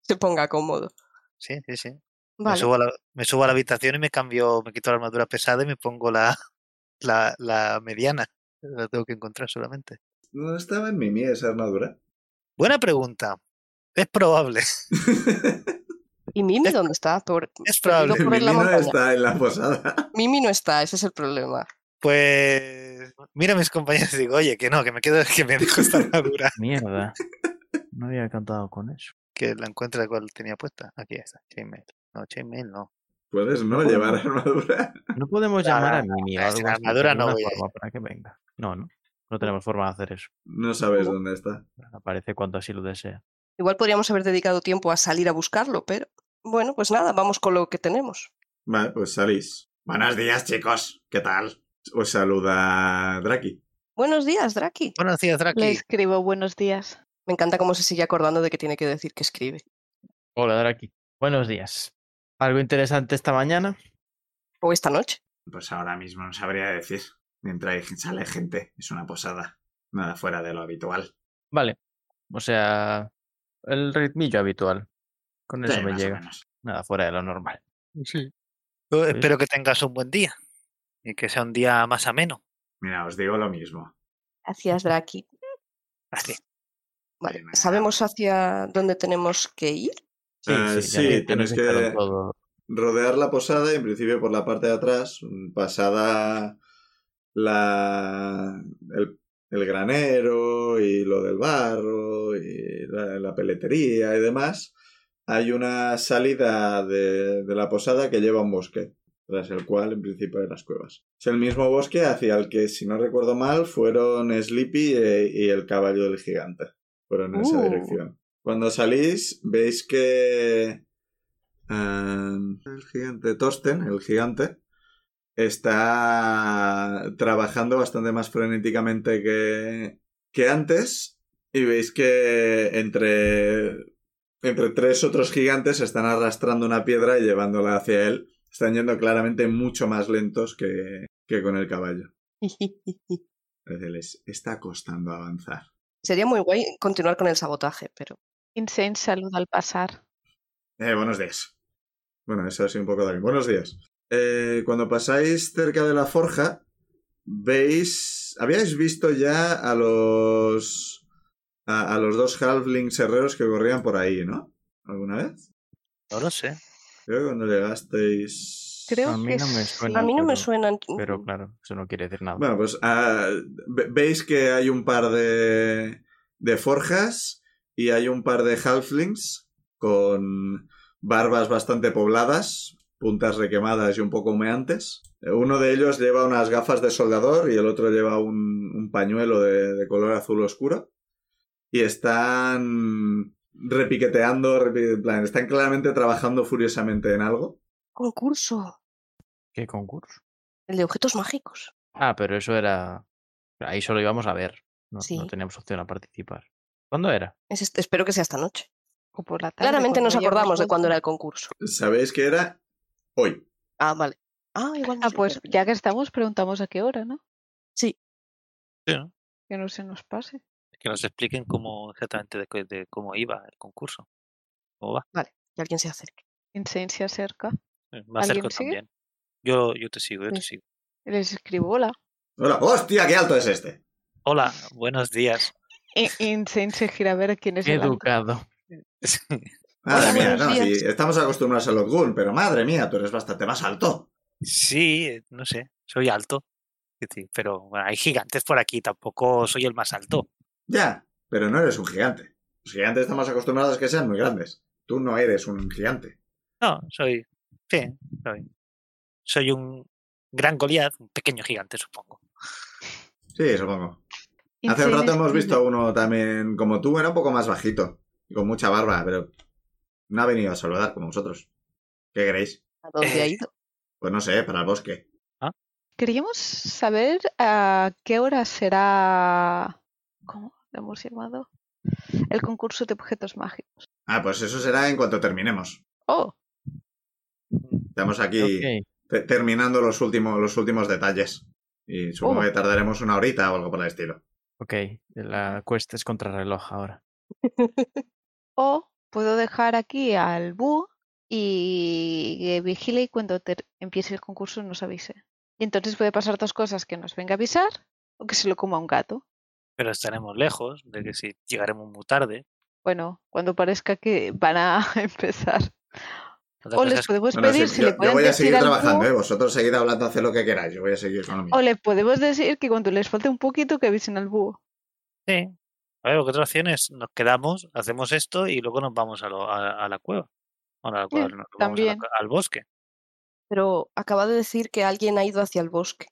Se ponga cómodo. Sí, sí, sí. Me, subo a la, me subo a la habitación y me cambio, me quito la armadura pesada y me pongo la, [laughs] la, la mediana. La tengo que encontrar solamente. ¿No estaba en Mimi esa armadura? Buena pregunta. Es probable. [laughs] ¿Y Mimi Es- dónde está? Por, Es perdido probable. por Mimi la no está en la posada. [laughs] Mimi no está, ese es el problema. Pues mira a mis compañeros y digo, oye, que no, que me quedo, [laughs] que me dejo esta armadura. [laughs] Mierda. No había cantado con eso. Que la encuentre cuál tenía puesta. Aquí está, chainmail. No, chainmail no. Puedes no llevar armadura. No podemos llamar a Mimi la armadura no voy a- forma para que venga. No, no. No tenemos forma de hacer eso. No sabes ¿Cómo? dónde está. Aparece cuando así lo desea. Igual podríamos haber dedicado tiempo a salir a buscarlo, pero bueno, pues nada, vamos con lo que tenemos. Vale, pues salís. Buenos días, chicos. ¿Qué tal? Os saluda Draki. Buenos días, Draki. Buenos días, Le Draki. escribo buenos días. Me encanta cómo se sigue acordando de que tiene que decir que escribe. Hola, Draki. Buenos días. ¿Algo interesante esta mañana? O esta noche. Pues ahora mismo no sabría decir. Mientras sale gente, es una posada. Nada fuera de lo habitual. Vale. O sea, el ritmillo habitual. Con eso Sí, me llega. Nada fuera de lo normal. Sí. Yo espero que tengas un buen día. Y que sea un día más ameno. Mira, os digo lo mismo. Gracias, Draki. Así. Vale. ¿sabemos hacia dónde tenemos que ir? Sí, Eh, sí, sí, tenéis que- todo. Rodear la posada y en principio por la parte de atrás, mm, pasada la, el, el granero y lo del barro y la, la peletería y demás, hay una salida de, de la posada que lleva a un bosque, tras el cual en principio hay las cuevas. Es el mismo bosque hacia el que, si no recuerdo mal, fueron Sleepy e- y el caballo del gigante. Fueron en esa Uh. dirección. Cuando salís, veis que em, el gigante Torsten, el gigante, está trabajando bastante más frenéticamente que, que antes. Y veis que entre, entre tres otros gigantes están arrastrando una piedra y llevándola hacia él. Están yendo claramente mucho más lentos que, que con el caballo. [laughs] Les está costando avanzar. Sería muy guay continuar con el sabotaje, pero Insane saluda al pasar. Eh, buenos días. Bueno, eso ha sido un poco también. Buenos días. Eh, cuando pasáis cerca de la forja, veis. Habíais visto ya a los. A, a los dos halflings herreros que corrían por ahí, ¿no? ¿Alguna vez? No lo sé. Creo que cuando llegasteis. Creo a mí que no me suena. a mí no me pero- suenan. Pero claro, eso no quiere decir nada. Bueno, pues ah, ve- veis que hay un par de, de forjas y hay un par de halflings con barbas bastante pobladas, puntas requemadas y un poco humeantes. Eh, Uno de ellos lleva unas gafas de soldador y el otro lleva un, un pañuelo de, de color azul oscuro. Y están repiqueteando, repi- en plan, están claramente trabajando furiosamente en algo. Concurso. ¿Qué concurso? El de objetos mágicos. Ah, pero eso era. Ahí solo íbamos a ver. No, no Sí. teníamos opción a participar. ¿Cuándo era? Es espero que sea esta noche. O por la tarde, Claramente nos acordamos de cuándo era el concurso. Sabéis que era hoy. Ah, vale. Ah, igual no Ah, pues ya que estamos, preguntamos a qué hora, ¿no? Sí, ¿no? Que no se nos pase. Que nos expliquen cómo exactamente de, qué- de cómo iba el concurso. ¿Cómo va? Que alguien se acerque. Insane se acerca. Eh, Más ¿Alguien cerca sigue? también. Yo, yo te sigo, yo te Sí. sigo. Les escribo hola. Hola, hostia, qué alto es este. Hola, buenos días. I- Insane se gira a ver quién es el alto. educado. [laughs] Madre Hola, mía, no, sí, estamos acostumbrados a los Gun, pero madre mía, tú eres bastante más alto. Sí, no sé, soy alto. Pero bueno, hay gigantes por aquí, tampoco soy el más alto. Ya, pero no eres un gigante. Los gigantes estamos acostumbrados a que sean muy grandes. Tú no eres un gigante. No, soy. Sí, soy. Soy un gran Goliath, un pequeño gigante, supongo. Sí, supongo. Hace un rato hemos visto a uno también como tú, era un poco más bajito y con mucha barba, pero no ha venido a saludar como vosotros. ¿Qué queréis? ¿A dónde ha ido? Pues no sé, para el bosque. Queríamos saber a qué hora será. ¿Cómo lo hemos llamado? El concurso de objetos mágicos. Ah, pues eso será en cuanto terminemos. Oh, Estamos aquí te- terminando los últimos, los últimos detalles. Y supongo Oh. que tardaremos una horita o algo por el estilo. Ok, la cuesta es contrarreloj ahora. [laughs] o puedo dejar aquí al búho y que vigile y cuando ter- empiece el concurso nos avise. Y entonces puede pasar dos cosas, que nos venga a avisar o que se lo coma un gato. Pero estaremos lejos de que si llegaremos muy tarde. Bueno, cuando parezca que van a [laughs] empezar. O les es- podemos Bueno, pedir sí, si yo, le yo pueden voy a seguir trabajando, búho- ¿eh? Vosotros seguid hablando, haced lo que queráis. Yo voy a seguir con lo mío. O le podemos decir que cuando les falte un poquito que avisen al búho. Sí. A ver, lo que otra opción es nos quedamos, hacemos esto y luego nos vamos a, lo- a- a la cueva. Bueno, a la cueva, Bien, no, nos vamos a la también. al bosque. Pero acaba de decir que alguien ha ido hacia el bosque.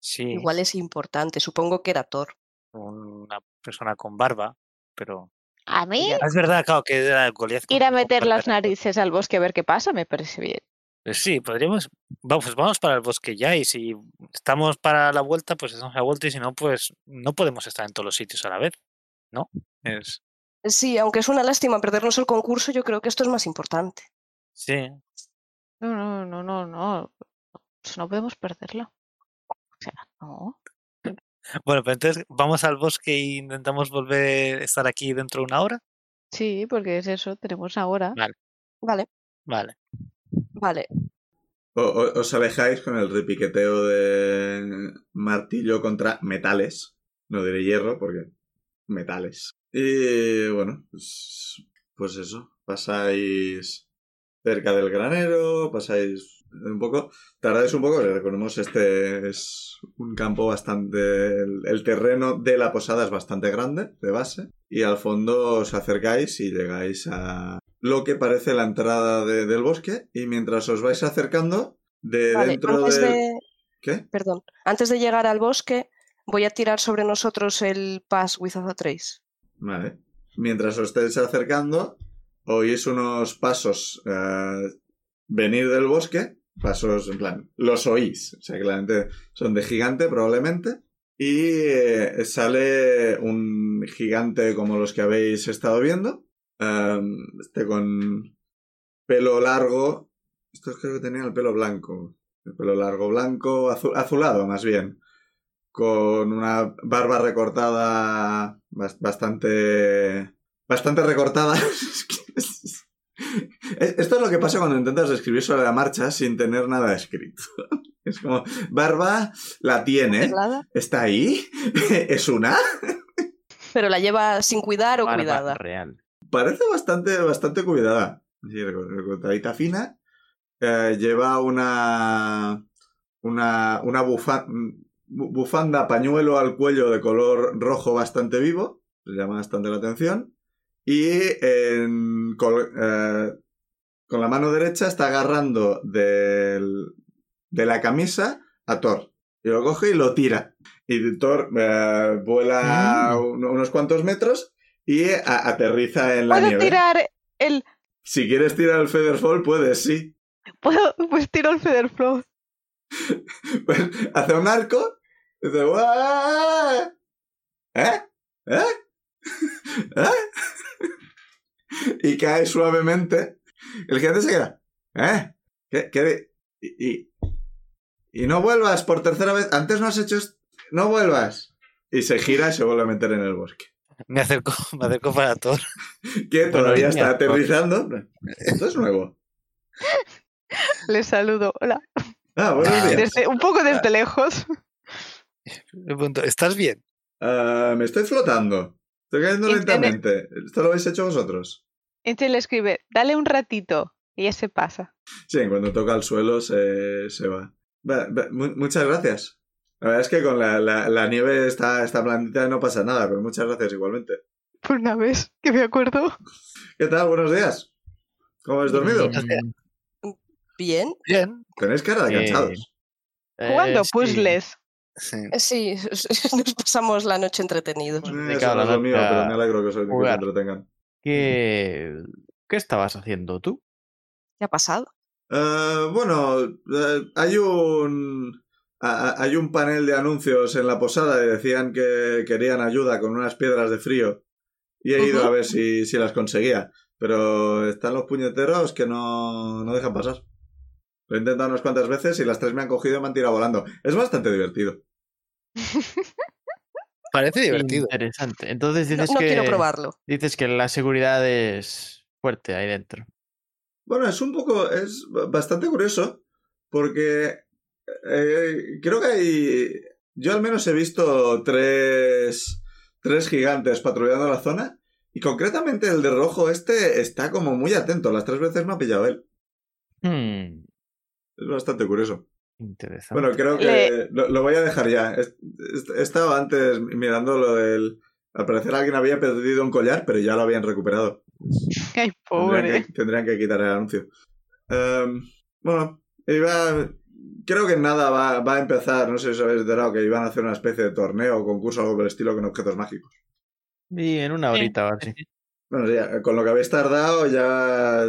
Sí, Igual es importante. Supongo que era Thor. una persona con barba, pero... A mí, Es verdad, claro, que era Goliath ir a meter las narices al bosque a ver qué pasa me parece bien. Pues sí, podríamos... Vamos, pues vamos para el bosque ya y si estamos para la vuelta, pues estamos a la vuelta y si no, pues no podemos estar en todos los sitios a la vez, ¿no? Es... Sí, aunque es una lástima perdernos el concurso, yo creo que esto es más importante. Sí, No, no, no, no, no. Pues no podemos perderlo. O sea, no. [laughs] Bueno, pues entonces vamos al bosque e intentamos volver a estar aquí dentro de una hora. Sí, porque es eso, tenemos ahora. Vale, Vale. vale. O- o- os alejáis con el repiqueteo de martillo contra metales. No diré hierro porque metales. Y bueno, pues, pues eso. Pasáis cerca del granero, pasáis un poco. Tardáis un poco, recordemos este es un campo bastante... El, el terreno de la posada es bastante grande, de base. Y al fondo os acercáis y llegáis a, lo que parece la entrada de- del bosque y mientras os vais acercando, de Vale, dentro antes del... de, ¿Qué? perdón, antes de llegar al bosque, voy a tirar sobre nosotros el Pass Without a Trace. Vale. Mientras os estéis acercando, oís unos pasos eh, venir del bosque. Pasos, en plan, los oís. O sea, claramente son de gigante, probablemente. Y eh, sale un gigante como los que habéis estado viendo. em, este con pelo largo. Estos creo que tenían el pelo blanco. El pelo largo blanco, azu- azulado más bien con una barba recortada bas- bastante bastante recortada. [laughs] Esto es lo que pasa cuando intentas escribir sobre la marcha sin tener nada escrito. [laughs] Es como, barba la tiene, está ahí, [laughs] es una. Pero la lleva sin cuidar o Barba cuidada. real. Parece bastante, bastante cuidada. Sí, recortadita fina. Eh, lleva una. Una, una bufa- bu- bufanda pañuelo al cuello de color rojo bastante vivo. Le llama bastante la atención. Y en col- eh, con la mano derecha está agarrando del- de la camisa a Thor. Y lo coge y lo tira. Y Thor eh, vuela un- unos cuantos metros y a- aterriza en la ¿Puedo nieve. tirar el... Si quieres tirar el Featherfall, puedes, sí. ¿Puedo... Pues tiro el Featherflow. [laughs] Pues hace un arco. Y Dice, "¡Guau!". ¿Eh? ¿Eh? [laughs] ¿Eh? Y cae suavemente. El gigante se queda. ¿Eh? ¿Qué? qué? Y, y, y no vuelvas por tercera vez. Antes no has hecho esto. No vuelvas. Y se gira y se vuelve a meter en el bosque. Me acerco, me acerco para Thor. [laughs] Que todavía está aterrizando. Esto es nuevo. Les saludo. Hola. Ah, buenos Ah, días. Desde- un poco desde lejos. Pregunto, ¿estás bien? Ah, me estoy flotando. Estoy cayendo lentamente. ¿Esto lo habéis hecho vosotros? Entonces le escribe, dale un ratito. Y ya se pasa. Sí, cuando toca el suelo se, se va. Va- va, mu- muchas gracias. La verdad es que con la, la- la nieve está, está blandita y no pasa nada, pero muchas gracias igualmente. Por una vez que me acuerdo. ¿Qué tal? Buenos días. ¿Cómo habéis dormido? Bien, Bien. Tenéis cara de Eh, cansados. Jugando eh, sí. puzzles. Sí. Eh, sí, [laughs] nos pasamos la noche entretenidos. Eh, me eso cago no en es lo mío, pero me alegro que que os jugar. entretengan. ¿Qué... ¿Qué estabas haciendo tú? ¿Qué ha pasado? Eh, bueno, eh, hay un a- hay un panel de anuncios en la posada y decían que querían ayuda con unas piedras de frío y he ido a ver si, si las conseguía, pero están los puñeteros que no, no dejan pasar. Lo he intentado unas cuantas veces y las tres me han cogido y me han tirado volando. Es bastante divertido. Parece divertido. Interesante. Entonces dices no que quiero probarlo. dices que la seguridad es fuerte ahí dentro. Bueno, es un poco, es ba- bastante curioso porque eh, creo que hay, yo al menos he visto tres, tres gigantes patrullando la zona y concretamente el de rojo este está como muy atento. Las tres veces me ha pillado él. Hmm, Es bastante curioso. Interesante. Bueno, creo que Le- lo, lo voy a dejar ya. He, he estado antes mirando lo del... Al parecer alguien había perdido un collar, pero ya lo habían recuperado. [laughs] Ay, Tendrían pobre. que, tendrían que quitar el anuncio. Em, bueno, iba, creo que nada va, va a empezar. No sé si os habéis enterado que iban a hacer una especie de torneo o concurso algo por el estilo con objetos mágicos. Y en una horita o así. Bueno, ya, con lo que habéis tardado ya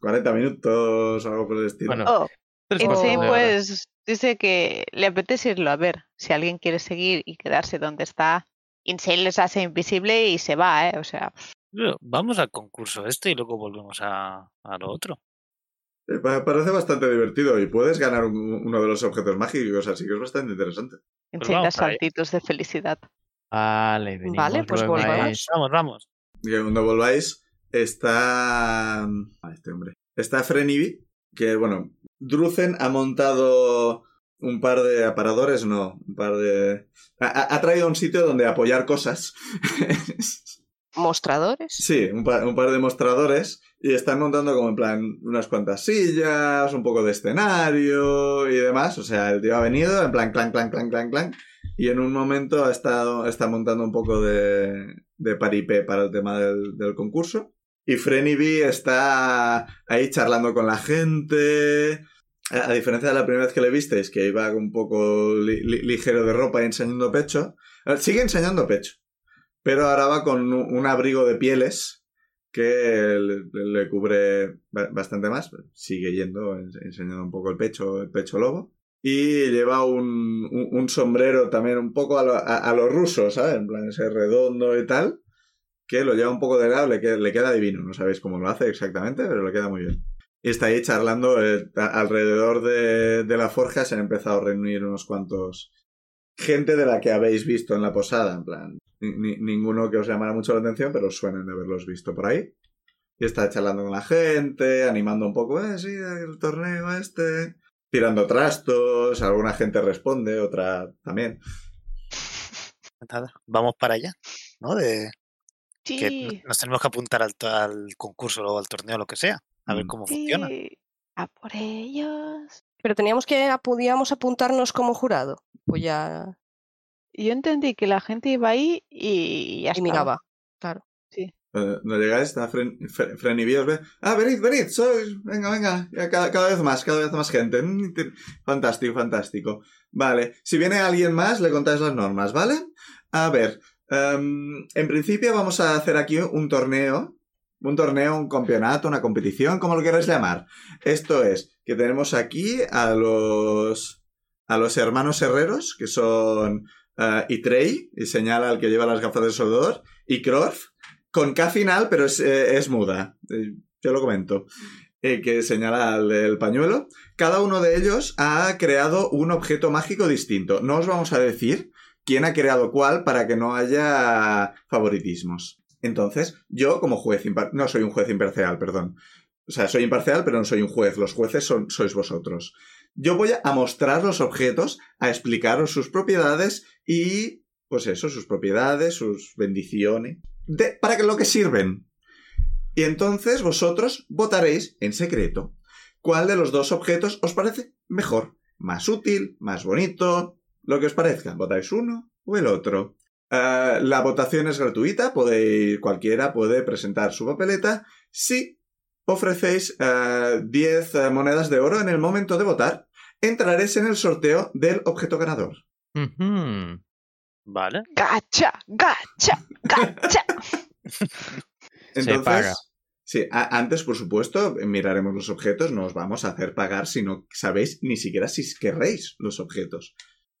40 minutos o algo por el estilo. Bueno, Oh, Insane hora. pues dice que le apetece irlo a ver. Si alguien quiere seguir y quedarse donde está, Insane les hace invisible y se va, ¿eh? O sea, Vamos al concurso este y luego volvemos a, a lo otro. Eh, pa- parece bastante divertido y puedes ganar un- uno de los objetos mágicos, así que es bastante interesante. Insane para allá. saltitos de felicidad. Vale, venimos Vale, pues volvamos. eso. Vamos, vamos. Y cuando volváis está... ah, este hombre. Está Frenibi, que bueno, Druzen ha montado un par de aparadores, no, un par de... Ha, ha- ha traído un sitio donde apoyar cosas. [laughs] ¿Mostradores? sí, un par, un par de mostradores y están montando como en plan unas cuantas sillas, un poco de escenario y demás. O sea, el tío ha venido en plan clan, clan, clan, clan, clan. Y en un momento ha estado, está montando un poco de, de paripé para el tema del, del concurso. Y Frenny B está ahí charlando con la gente. A, diferencia de la primera vez que le visteis, que iba un poco li- li- ligero de ropa y enseñando pecho. Sigue enseñando pecho. Pero ahora va con un, abrigo de pieles que le, cubre ba- bastante más. Sigue yendo, en- enseñando un poco el pecho, el pecho lobo. Y lleva un, sombrero también un poco a lo, a, a lo ruso, ¿sabes? En plan ese redondo y tal. Que lo lleva un poco de lado, le, queda- le queda divino. No sabéis cómo lo hace exactamente, pero le queda muy bien. Y está ahí charlando eh, alrededor de, de la forja. Se han empezado a reunir unos cuantos gente de la que habéis visto en la posada. En plan, ni- ni- ninguno que os llamara mucho la atención, pero os suenan de haberlos visto por ahí. Y está charlando con la gente, animando un poco, eh, sí, el torneo este. Tirando trastos, alguna gente responde, otra también. Vamos para allá, ¿no? De que Sí, nos tenemos que apuntar al, al concurso o al torneo, lo que sea, a ver Mm. cómo funciona. sí. A por ellos. Pero teníamos que podíamos apuntarnos como jurado. Pues ya Yo entendí que la gente iba ahí y ya y miraba. Claro. Eh, No llegáis, está Fren, Fre- Fren. Ah, venid, venid, sois. Venga, venga. Ya cada, cada vez más, cada vez más gente. Mm, Fantástico, fantástico. Vale. Si viene alguien más, le contáis las normas, ¿vale? A ver. Em, en principio vamos a hacer aquí un torneo. Un torneo, un campeonato, una competición, como lo queráis llamar. Esto es que tenemos aquí a los. a los hermanos herreros, que son. eh, Itrey, y señala al que lleva las gafas de soldador, y Krorf, con K final, pero es, eh, es muda. Eh, yo lo comento. Que señala el, el pañuelo. Cada uno de ellos ha creado un objeto mágico distinto. No os vamos a decir quién ha creado cuál para que no haya favoritismos. Entonces, yo como juez impar- no soy un juez imparcial, perdón. O sea, soy imparcial, pero no soy un juez. Los jueces son, sois vosotros. Yo voy a mostrar los objetos, a explicaros sus propiedades y, pues eso, sus propiedades, sus bendiciones, de, para que lo que sirven. Y entonces vosotros votaréis en secreto cuál de los dos objetos os parece mejor, más útil, más bonito, lo que os parezca. Votáis uno o el otro. Eh, la votación es gratuita, podéis, cualquiera puede presentar su papeleta si ofrecéis eh, 10 eh, monedas de oro en el momento de votar. Entraréis en el sorteo del objeto ganador. Vale. Gacha, gacha, gacha. [laughs] Entonces, paga. sí, antes, por supuesto, miraremos los objetos, no os vamos a hacer pagar si no sabéis ni siquiera si querréis los objetos.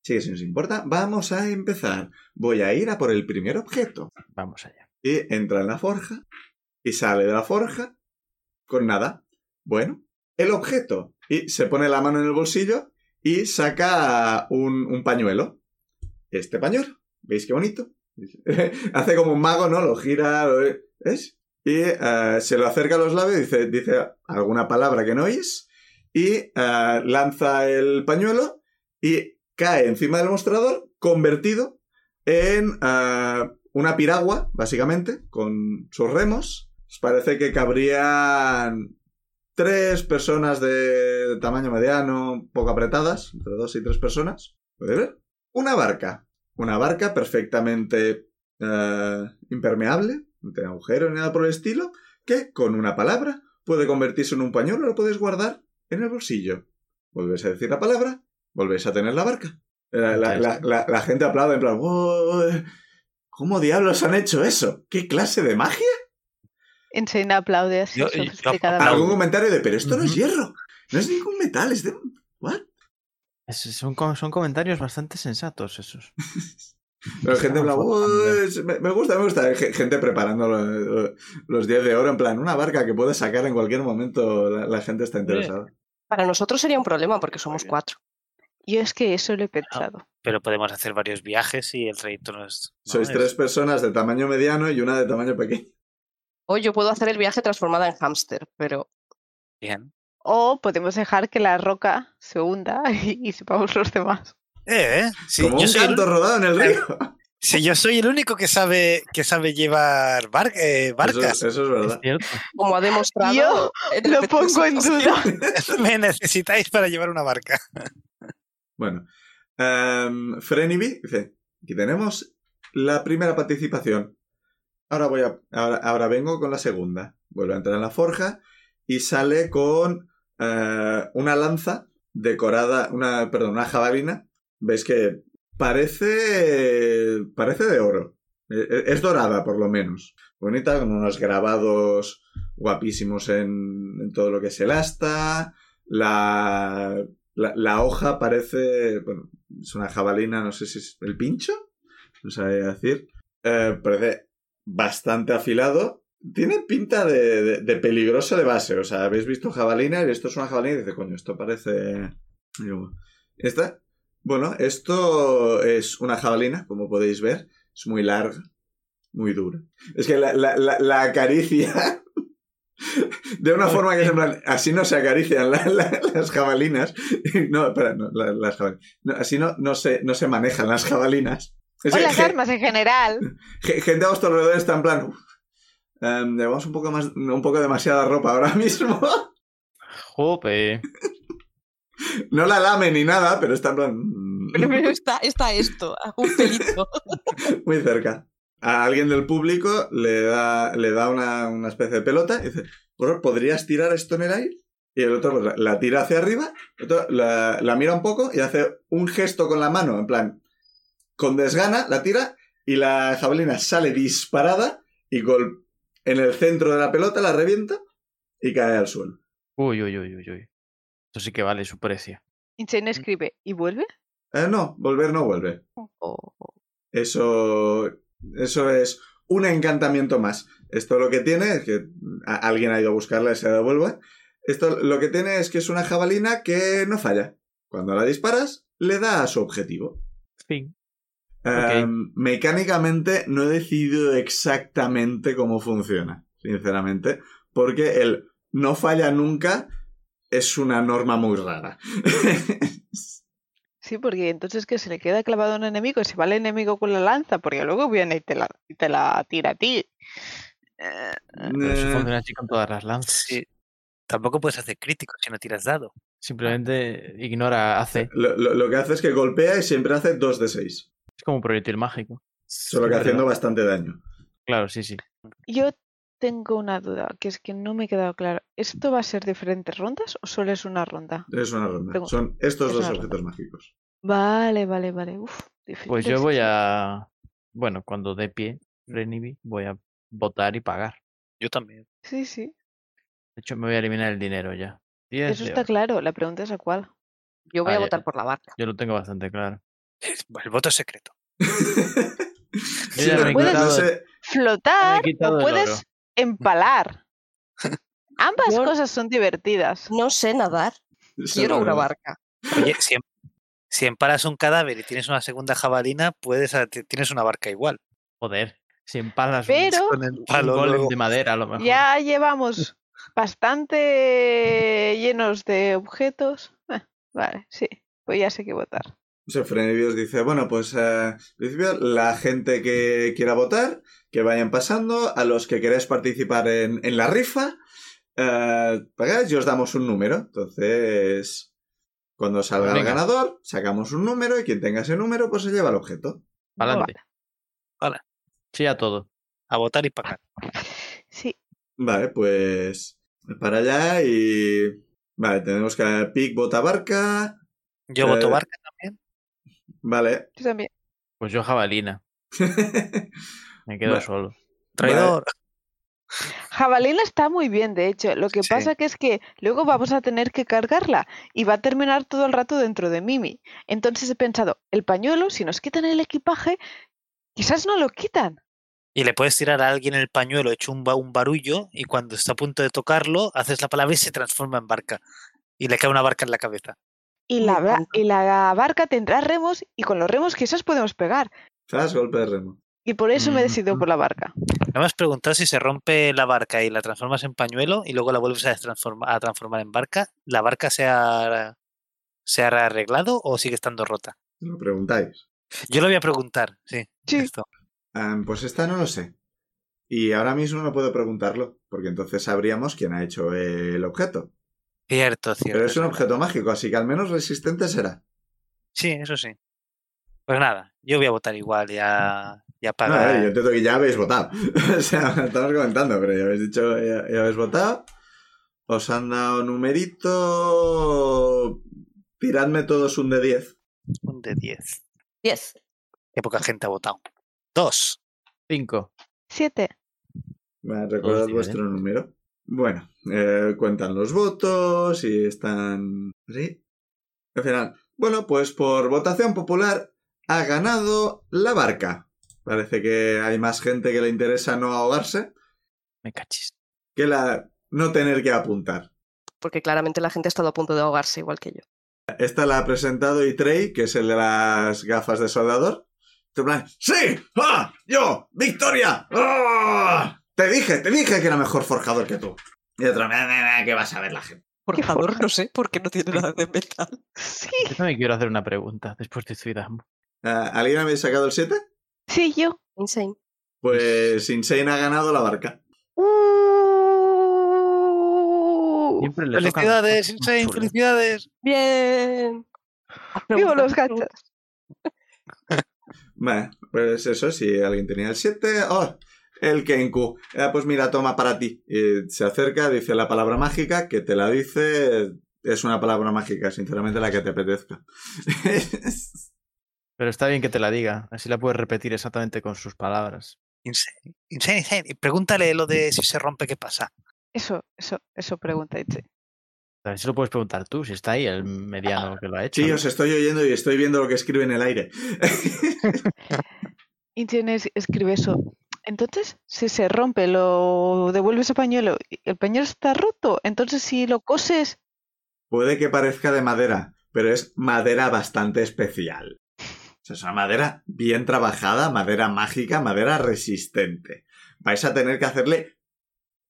Sí, si nos importa, vamos a empezar. Voy a ir a por el primer objeto. Vamos allá. Y entra en la forja y sale de la forja con nada. Bueno, el objeto. Y se pone la mano en el bolsillo y saca un, un pañuelo. Este pañuelo. ¿Veis qué bonito? [laughs] Hace como un mago, ¿no? Lo gira, lo- ¿ves? Y eh, se lo acerca a los labios, dice, dice alguna palabra que no oís y eh, lanza el pañuelo y cae encima del mostrador convertido en eh, una piragua, básicamente, con sus remos. Os parece que cabrían tres personas de tamaño mediano, poco apretadas, entre dos y tres personas. ¿Puede ver? Una barca. Una barca perfectamente eh, impermeable, no tiene agujero ni nada por el estilo, que con una palabra puede convertirse en un pañuelo, lo podéis guardar en el bolsillo. Volvéis a decir la palabra, volvéis a tener la barca. La, la- la- la- la gente aplaude en plan, "Wow, ¿cómo diablos han hecho eso? ¿Qué clase de magia? Insane aplaude así Yo-. Algún comentario de, pero esto no es hierro, no es ningún metal, es de... ¿What? Es- son, co- son comentarios bastante sensatos esos. Pero gente en plan, Estamos "Uy, hablando. es- me, me gusta, me gusta. Ge- Gente preparando lo- lo- los 10 de oro, en plan, una barca que puede sacar en cualquier momento, la, la gente está interesada. Para nosotros sería un problema porque somos cuatro. Yo es que eso lo he pensado. Pero podemos hacer varios viajes y el trayecto no es. no Sois es- tres personas de tamaño mediano y una de tamaño pequeño. O yo puedo hacer el viaje transformada en hámster, pero Bien. O podemos dejar que la roca se hunda [laughs] y, y sepamos los demás. Eh, eh. Sí, Como yo un soy el- rodado en el río. [laughs] si yo soy el único que sabe que sabe llevar bar- eh, barcas. eso es Es verdad. como ha demostrado... Yo Lo pongo en duda. [laughs] Me necesitáis para llevar una barca. Bueno, um, dice, aquí tenemos la primera participación. Ahora voy a. Ahora, ahora vengo con la segunda. Vuelve a entrar en la forja y sale con eh, una lanza decorada. Una. Perdón, una jabalina. Veis que parece. Parece de oro. E- e- Es dorada, por lo menos. Bonita, con unos grabados guapísimos en, en todo lo que es el asta. La, la, hoja parece. Bueno, es una jabalina, no sé si es el pincho. No sabría decir. Eh, parece bastante afilado. Tiene pinta de, de- peligroso de base. O sea, habéis visto jabalina y esto es una jabalina y dice, coño, esto parece. Esta. Bueno, esto es una jabalina, como podéis ver. Es muy larga, muy dura. Es que la, la, la, la acaricia. De una forma que es en plan, así no se acarician la- la- las jabalinas. [laughs] No, espera, no, la- las jabalinas. No, así no, no, se, no se manejan las jabalinas. Es O que las armas en general. [laughs] ge- gente a vuestro alrededor está en plan. "Uf, em, llevamos un poco más, un poco demasiada ropa ahora [laughs] mismo. Jope. No la lame ni nada, pero está en plan. mm, Primero está, está esto, un pelito. muy cerca. A alguien del público le da, le da una, una especie de pelota y dice: "Bueno, ¿Podrías tirar esto en el aire? Y el otro pues, la, tira hacia arriba, el otro la, la mira un poco y hace un gesto con la mano, en plan, con desgana, la tira y la jabalina sale disparada y gol en el centro de la pelota la revienta y cae al suelo. Uy, uy, uy, uy, uy. Esto sí que vale su precio. Insane escribe, ¿y vuelve? Eh, no, volver no vuelve. O- Eso, eso es un encantamiento más. Esto lo que tiene es que alguien ha ido a buscarla y se devuelve. Esto lo que tiene es que es una jabalina que no falla. Cuando la disparas, le da a su objetivo. Fin. Em, mecánicamente no he decidido exactamente cómo funciona, sinceramente, porque el no falla nunca es una norma muy rara. [laughs] Sí, porque entonces que se le queda clavado a un enemigo y se va el enemigo con la lanza, porque luego viene y te la, y te la tira a ti. Eh, Pero eso Eh, funciona así con todas las lanzas. Sí. Tampoco puedes hacer crítico si no tiras dado. Simplemente ignora AC. lo, lo- lo que hace es que golpea y siempre hace 2 de 6, Es como un proyectil mágico. solo que haciendo verdad. bastante daño. Claro, sí, sí. Yo tengo una duda, que es que no me he quedado claro. ¿Esto va a ser diferentes rondas o solo es una ronda? Es una ronda. Tengo- Son estos es dos objetos mágicos. Vale, vale, vale. Uf, Pues yo difíciles. voy a. Bueno, cuando dé pie, Renibi, voy a votar y pagar. Yo también. Sí, sí. De hecho, me voy a eliminar el dinero ya. 10 Eso está claro. La pregunta es a cuál. Yo voy Ah, a ya. votar por la barca. Yo lo tengo bastante claro. El voto es secreto. Sí, ya pero me he no quitado- sé- Flotar o puedes. Empalar. Ambas Yo- cosas son divertidas. No sé nadar. eso Quiero una barca. Oye, si, em- si empalas un cadáver y tienes una segunda jabalina, puedes a- te- tienes una barca igual. Joder, si empalas un- Pero Con el un, palo golem luego. de madera, a lo mejor. ya llevamos bastante llenos de objetos. Eh, vale, sí. Pues ya sé qué votar. Sea, Frenidios dice, bueno, pues eh, en principio la gente que quiera votar, que vayan pasando, a los que queráis participar en, en la rifa, eh, pagáis y os damos un número. Entonces, cuando salga el Venga. ganador, sacamos un número y quien tenga ese número, pues se lleva el objeto. Adelante. Vale. Sí a todo. A votar y pagar. Sí. Vale, pues para allá y... Vale, tenemos que Pic vota barca. Yo Eh, voto barca también. Vale. Yo también. Pues yo jabalina. [laughs] Me quedo Vale. solo. Traidor. Jabalina está muy bien, de hecho. Lo que Sí. pasa que es que luego vamos a tener que cargarla y va a terminar todo el rato dentro de Mimi. Entonces he pensado, el pañuelo, si nos quitan el equipaje, quizás no lo quitan. Y le puedes tirar a alguien el pañuelo hecho un barullo y cuando está a punto de tocarlo, haces la palabra y se transforma en barca. Y le cae una barca en la cabeza. Y la, y barca tendrá remos y con los remos quizás podemos pegar. Golpe de remo. Y por eso me he decidido Mm. por la barca. No me has preguntado si se rompe la barca y la transformas en pañuelo y luego la vuelves a, transforma- a transformar en barca. ¿La barca se ha, se ha arreglado o sigue estando rota? Lo preguntáis. Yo lo voy a preguntar, sí. Sí. esto. Ah, pues esta no lo sé. Y ahora mismo no puedo preguntarlo, porque entonces sabríamos quién ha hecho el objeto. Cierto, cierto. Pero es un objeto mágico, así que al menos resistente será. Sí, eso sí. Pues nada, yo voy a votar igual, ya, Ya No, a ver, para. yo entiendo que ya habéis votado. [laughs] o sea, estamos comentando, pero ya habéis dicho, ya, ya habéis votado. Os han dado numerito. Tiradme todos un de 10. Un de 10. 10. Qué poca gente ha votado. Dos. Cinco. Siete. Vale, recordad Todos vuestro número. Bueno, eh, cuentan los votos y están. ¿Sí? Al final. Bueno, pues por votación popular ha ganado la barca. Parece que hay más gente que le interesa no ahogarse Me cachis. que la no tener que apuntar. Porque claramente la gente ha estado a punto de ahogarse igual que yo. Esta la ha presentado Itrey, que es el de las gafas de soldador. En plan, ¡Sí! ¡Ah! ¡Yo! ¡Victoria! ¡Ah! Te dije, te dije que era mejor forjador que tú. Y otro, "Nah, nah, nah, que vas a ver la gente. Forjador, no sé, porque no tiene nada de metal. Sí. Yo también quiero hacer una pregunta después de Zuidam. Ah, ¿Alguien habéis sacado el 7? Sí, yo. Insane. Pues Insane ha ganado la barca. Uh, Siempre le tocan Felicidades, cosas Insane, felicidades. Bien. ¡Vivo los gachas! [laughs] Vale, pues eso, si alguien tenía el 7. ¡Oh! El Kenku. Eh, pues mira, toma para ti. Y se acerca, dice la palabra mágica, que te la dice. Es una palabra mágica, sinceramente, la que te apetezca. [laughs] Pero está bien que te la diga. Así la puedes repetir exactamente con sus palabras. Insane, insane, insane. Y pregúntale lo de si se rompe, ¿qué pasa? Eso, eso, eso pregunta Itze. A ver si lo puedes preguntar tú, si está ahí el mediano que lo ha hecho. Sí, ¿no? os estoy oyendo y estoy viendo lo que escribe en el aire. [laughs] Itze es- escribe eso. Entonces, si se rompe, lo devuelves a pañuelo. El pañuelo está roto. Entonces, si lo coses, Puede que parezca de madera, pero es madera bastante especial. O sea, es una madera bien trabajada, madera mágica, madera resistente. Vais a tener que hacerle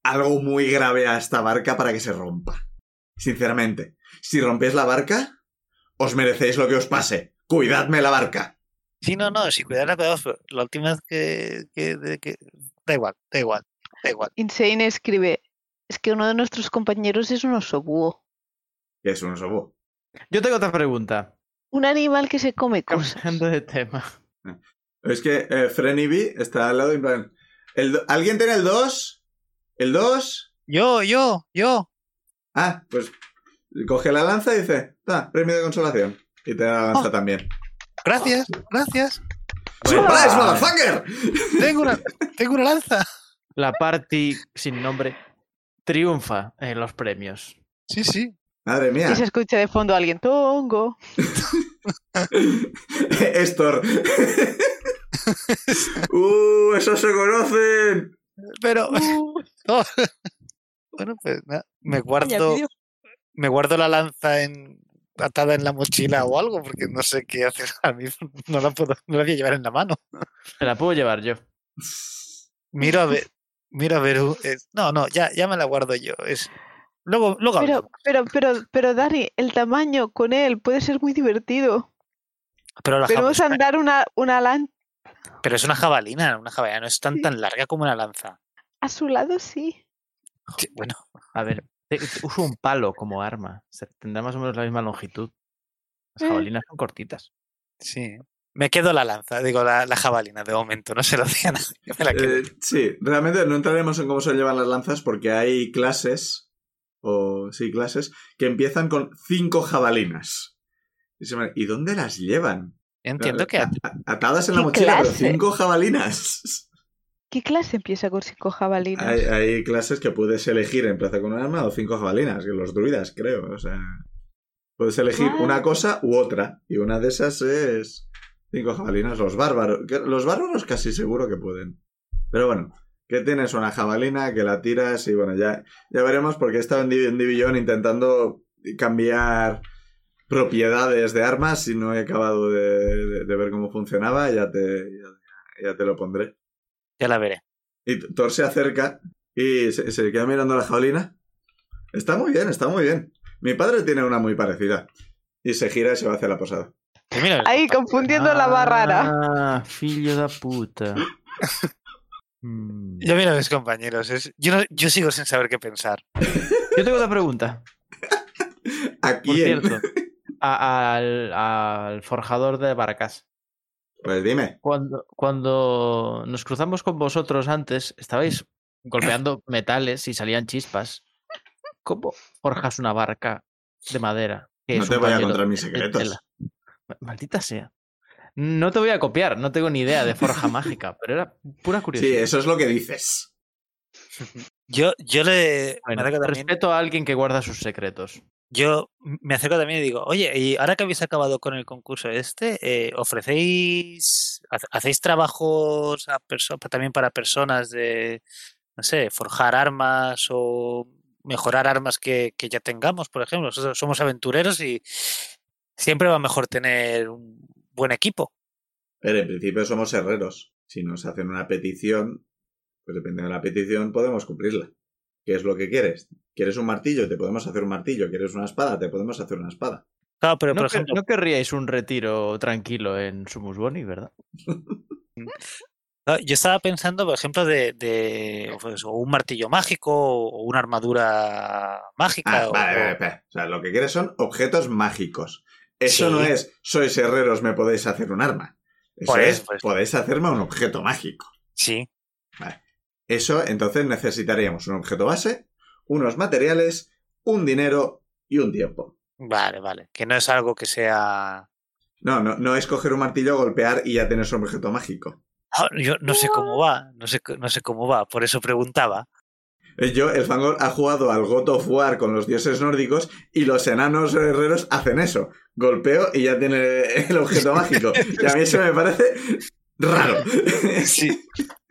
algo muy grave a esta barca para que se rompa. Sinceramente, si rompéis la barca, os merecéis lo que os pase. Cuidadme la barca. Sí, no, no, si cuidar la cuidados, pero la última vez que, que, de- que- Da igual, da igual, da igual. Insane escribe. Es que uno de nuestros compañeros es un oso búho. Es un oso búho. Yo tengo otra pregunta. Un animal que se come cosas. Cambiando de tema. Es que eh, Frenny B está al lado y en plan... el ¿Alguien tiene el 2? ¿El 2? Yo, yo, yo. Ah, pues coge la lanza y dice, ah, premio de consolación. Y te da la lanza Oh. también. Gracias, gracias. ¡Surprise, motherfucker! Tengo una, tengo una lanza. La party sin nombre triunfa en los premios. Sí, sí. Madre mía. Y se escucha de fondo a alguien. Tongo. [laughs] Estor. [laughs] ¡Uh! ¡Esos se conocen! Pero, Uh, [laughs] no. bueno, pues nada, me guardo, me guardo la lanza en, atada en la mochila o algo, porque no sé qué hacer. [laughs] A mí no la puedo, no la voy a llevar en la mano. Me la puedo llevar yo. Miro a ver, miro a ver. no, no, ya, ya me la guardo yo. Es, luego, luego pero, pero, pero, pero, Dani, el tamaño con él puede ser muy divertido. Pero, la Podemos jab- andar una, una lanza pero es una jabalina, una jabalina no es tan Sí. tan larga como una lanza. a su lado, sí. Sí, bueno, A ver, uso un palo como arma. Se- Tendrá más o menos la misma longitud. Las Eh. jabalinas son cortitas. sí. Me quedo la lanza, digo la, la jabalina de momento, no se lo diga a nadie. [laughs] Me la quedo. Eh, sí, realmente no entraremos en cómo se llevan las lanzas porque hay clases, o sí, clases, que empiezan con cinco jabalinas. Y, se me- ¿y dónde las llevan? Entiendo que atadas en la ¿Qué mochila, pero cinco jabalinas. [laughs] ¿Qué clase empieza con cinco jabalinas? Hay, hay clases que puedes elegir en plaza con un arma o cinco jabalinas, que los druidas, creo. O sea, puedes elegir una cosa u otra. Y una de esas es cinco jabalinas. Los bárbaros. Los bárbaros casi seguro que pueden. Pero bueno, que tienes una jabalina, que la tiras y bueno, ya, ya veremos porque he estado en, Div- en Division intentando cambiar propiedades de armas y no he acabado de, de- de ver cómo funcionaba. Ya te, ya- ya te lo pondré. Ya la veré. Y Thor se acerca y se, se queda mirando la jabalina. Está muy bien, está muy bien. Mi padre tiene una muy parecida. Y se gira y se va hacia la posada. Mira, Ahí confundiendo la barrara. Ah, filho da puta. Mm. Yo miro a mis compañeros. es- yo, no- yo sigo sin saber qué pensar. Yo tengo otra pregunta. [laughs] Aquí Por en- cierto, a- al, al forjador de barcas. Pues dime. Cuando, cuando nos cruzamos con vosotros antes, estabais golpeando [clears throat] metales y salían chispas. ¿Cómo forjas una barca de madera? que No te voy a contar mis secretos. Maldita sea. No te voy a copiar, no tengo ni idea de forja mágica, pero era pura [laughs] Sí, curiosidad. eso es lo que dices. [laughs] Yo, yo le Bueno, respeto a alguien que guarda sus secretos. Yo me acerco también y digo, oye, y ahora que habéis acabado con el concurso este, eh, ofrecéis, hacéis trabajos a también para personas de, no sé, forjar armas o mejorar armas que, ya tengamos, por ejemplo. Somos aventureros y siempre va mejor tener un buen equipo. Pero en principio somos herreros. Si nos hacen una petición, pues depende de la petición, podemos cumplirla. ¿Qué es lo que quieres? ¿Quieres un martillo? Te podemos hacer un martillo. ¿Quieres una espada? Te podemos hacer una espada. Claro, pero no, por ejemplo, no querríais un retiro tranquilo en Sumus Boni, ¿verdad? [laughs] Yo estaba pensando, por ejemplo, de, de pues, o un martillo mágico o una armadura mágica. Ah, o- vale, vale, espera. O sea, lo que quieres son objetos mágicos. Eso no es, sois herreros, me podéis hacer un arma. Eso Por es, eso, por eso. podéis hacerme un objeto mágico. Sí, Eso, entonces necesitaríamos un objeto base, unos materiales, un dinero y un tiempo. vale, vale. Que no es algo que sea. No, no, no es coger un martillo, golpear y ya tienes un objeto mágico. Ah, yo no sé cómo va, no sé, no sé cómo va, por eso preguntaba. Eh, Yo, el Fangor ha jugado al God of War con los dioses nórdicos y los enanos herreros hacen eso. Golpeo y ya tiene el objeto mágico. [laughs] Y a mí eso me parece raro. Sí. [laughs]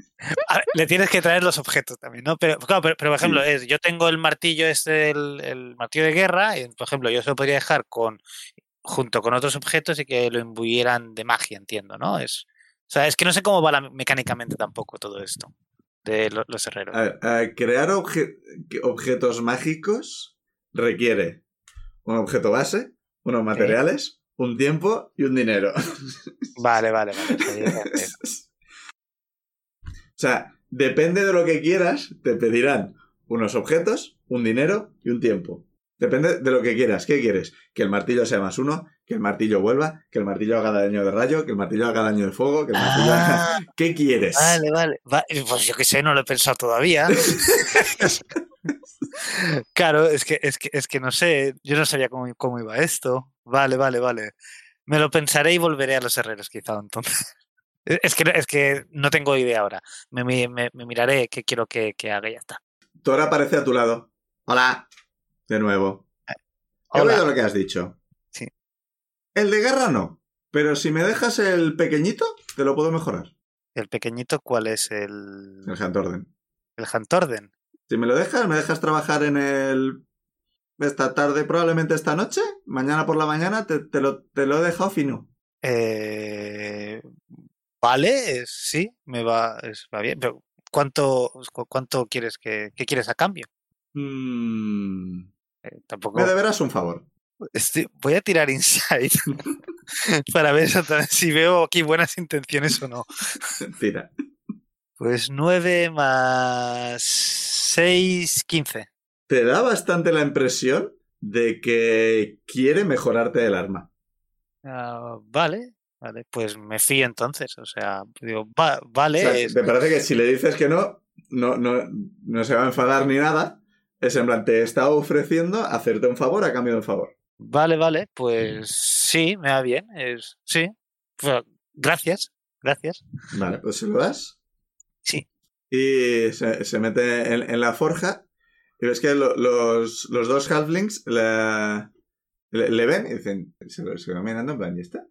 Ver, le tienes que traer los objetos también, ¿no? Pero, claro, pero, pero, por ejemplo, es, yo tengo el martillo este, el, el martillo de guerra, y, por ejemplo, yo se lo podría dejar con junto con otros objetos y que lo imbuyeran de magia, entiendo, ¿no? Es, o sea, es que no sé cómo va la- mecánicamente tampoco todo esto de lo- los herreros. A ver, eh, crear obje- objetos mágicos requiere un objeto base, unos materiales, un tiempo y un dinero. Vale, vale, vale. [laughs] o sea, depende de lo que quieras, te pedirán unos objetos, un dinero y un tiempo. Depende de lo que quieras. ¿Qué quieres? Que el martillo sea más uno, que el martillo vuelva, que el martillo haga daño de rayo, que el martillo haga daño de fuego, que el martillo haga... Ah, ¿Qué quieres? vale, vale. Va- Pues yo qué sé, no lo he pensado todavía. [laughs] Claro, es que, es que, es que no sé, yo no sabía cómo, cómo iba esto. Vale, vale, vale. Me lo pensaré y volveré a los herreros, quizá entonces. E- Es que, es que no tengo idea ahora. Me, me- me miraré qué quiero que, que haga y ya está. Thor aparece a tu lado. Hola. De nuevo. He Hola. oído lo que has dicho. Sí. El de guerra no. Pero si me dejas el pequeñito, te lo puedo mejorar. El pequeñito, ¿cuál es el, El Hantorden. el Hantorden? Si me lo dejas, me dejas trabajar en el... Esta tarde, probablemente esta noche. Mañana por la mañana te, te lo, te lo he dejado fino. Eh, vale, es- sí, me va, es- va bien. Pero ¿cuánto, cu- cuánto quieres que, qué quieres a cambio? Mm, Eh, tampoco. Me deberás un favor. Estoy- voy a tirar insight [laughs] [laughs] para ver si veo aquí buenas intenciones o no. [laughs] Tira. Pues 9 más 6, 15. Te da bastante la impresión de que quiere mejorarte el arma. Ah, vale, vale, pues me fío entonces. O sea, digo, va- vale, O sea, es- me parece que si le dices que no, no, no, no se va a enfadar ni nada. Es en plan, te está ofreciendo hacerte un favor a cambio de un favor. vale, vale, pues sí, me va bien. Es, sí, Pues, gracias, gracias. Vale, pues se lo das. Sí. Y se, se mete en, en la forja. Y ves que lo- los, los dos halflings le, le, le ven y dicen, se lo, se lo mirando en plan, ¿y está?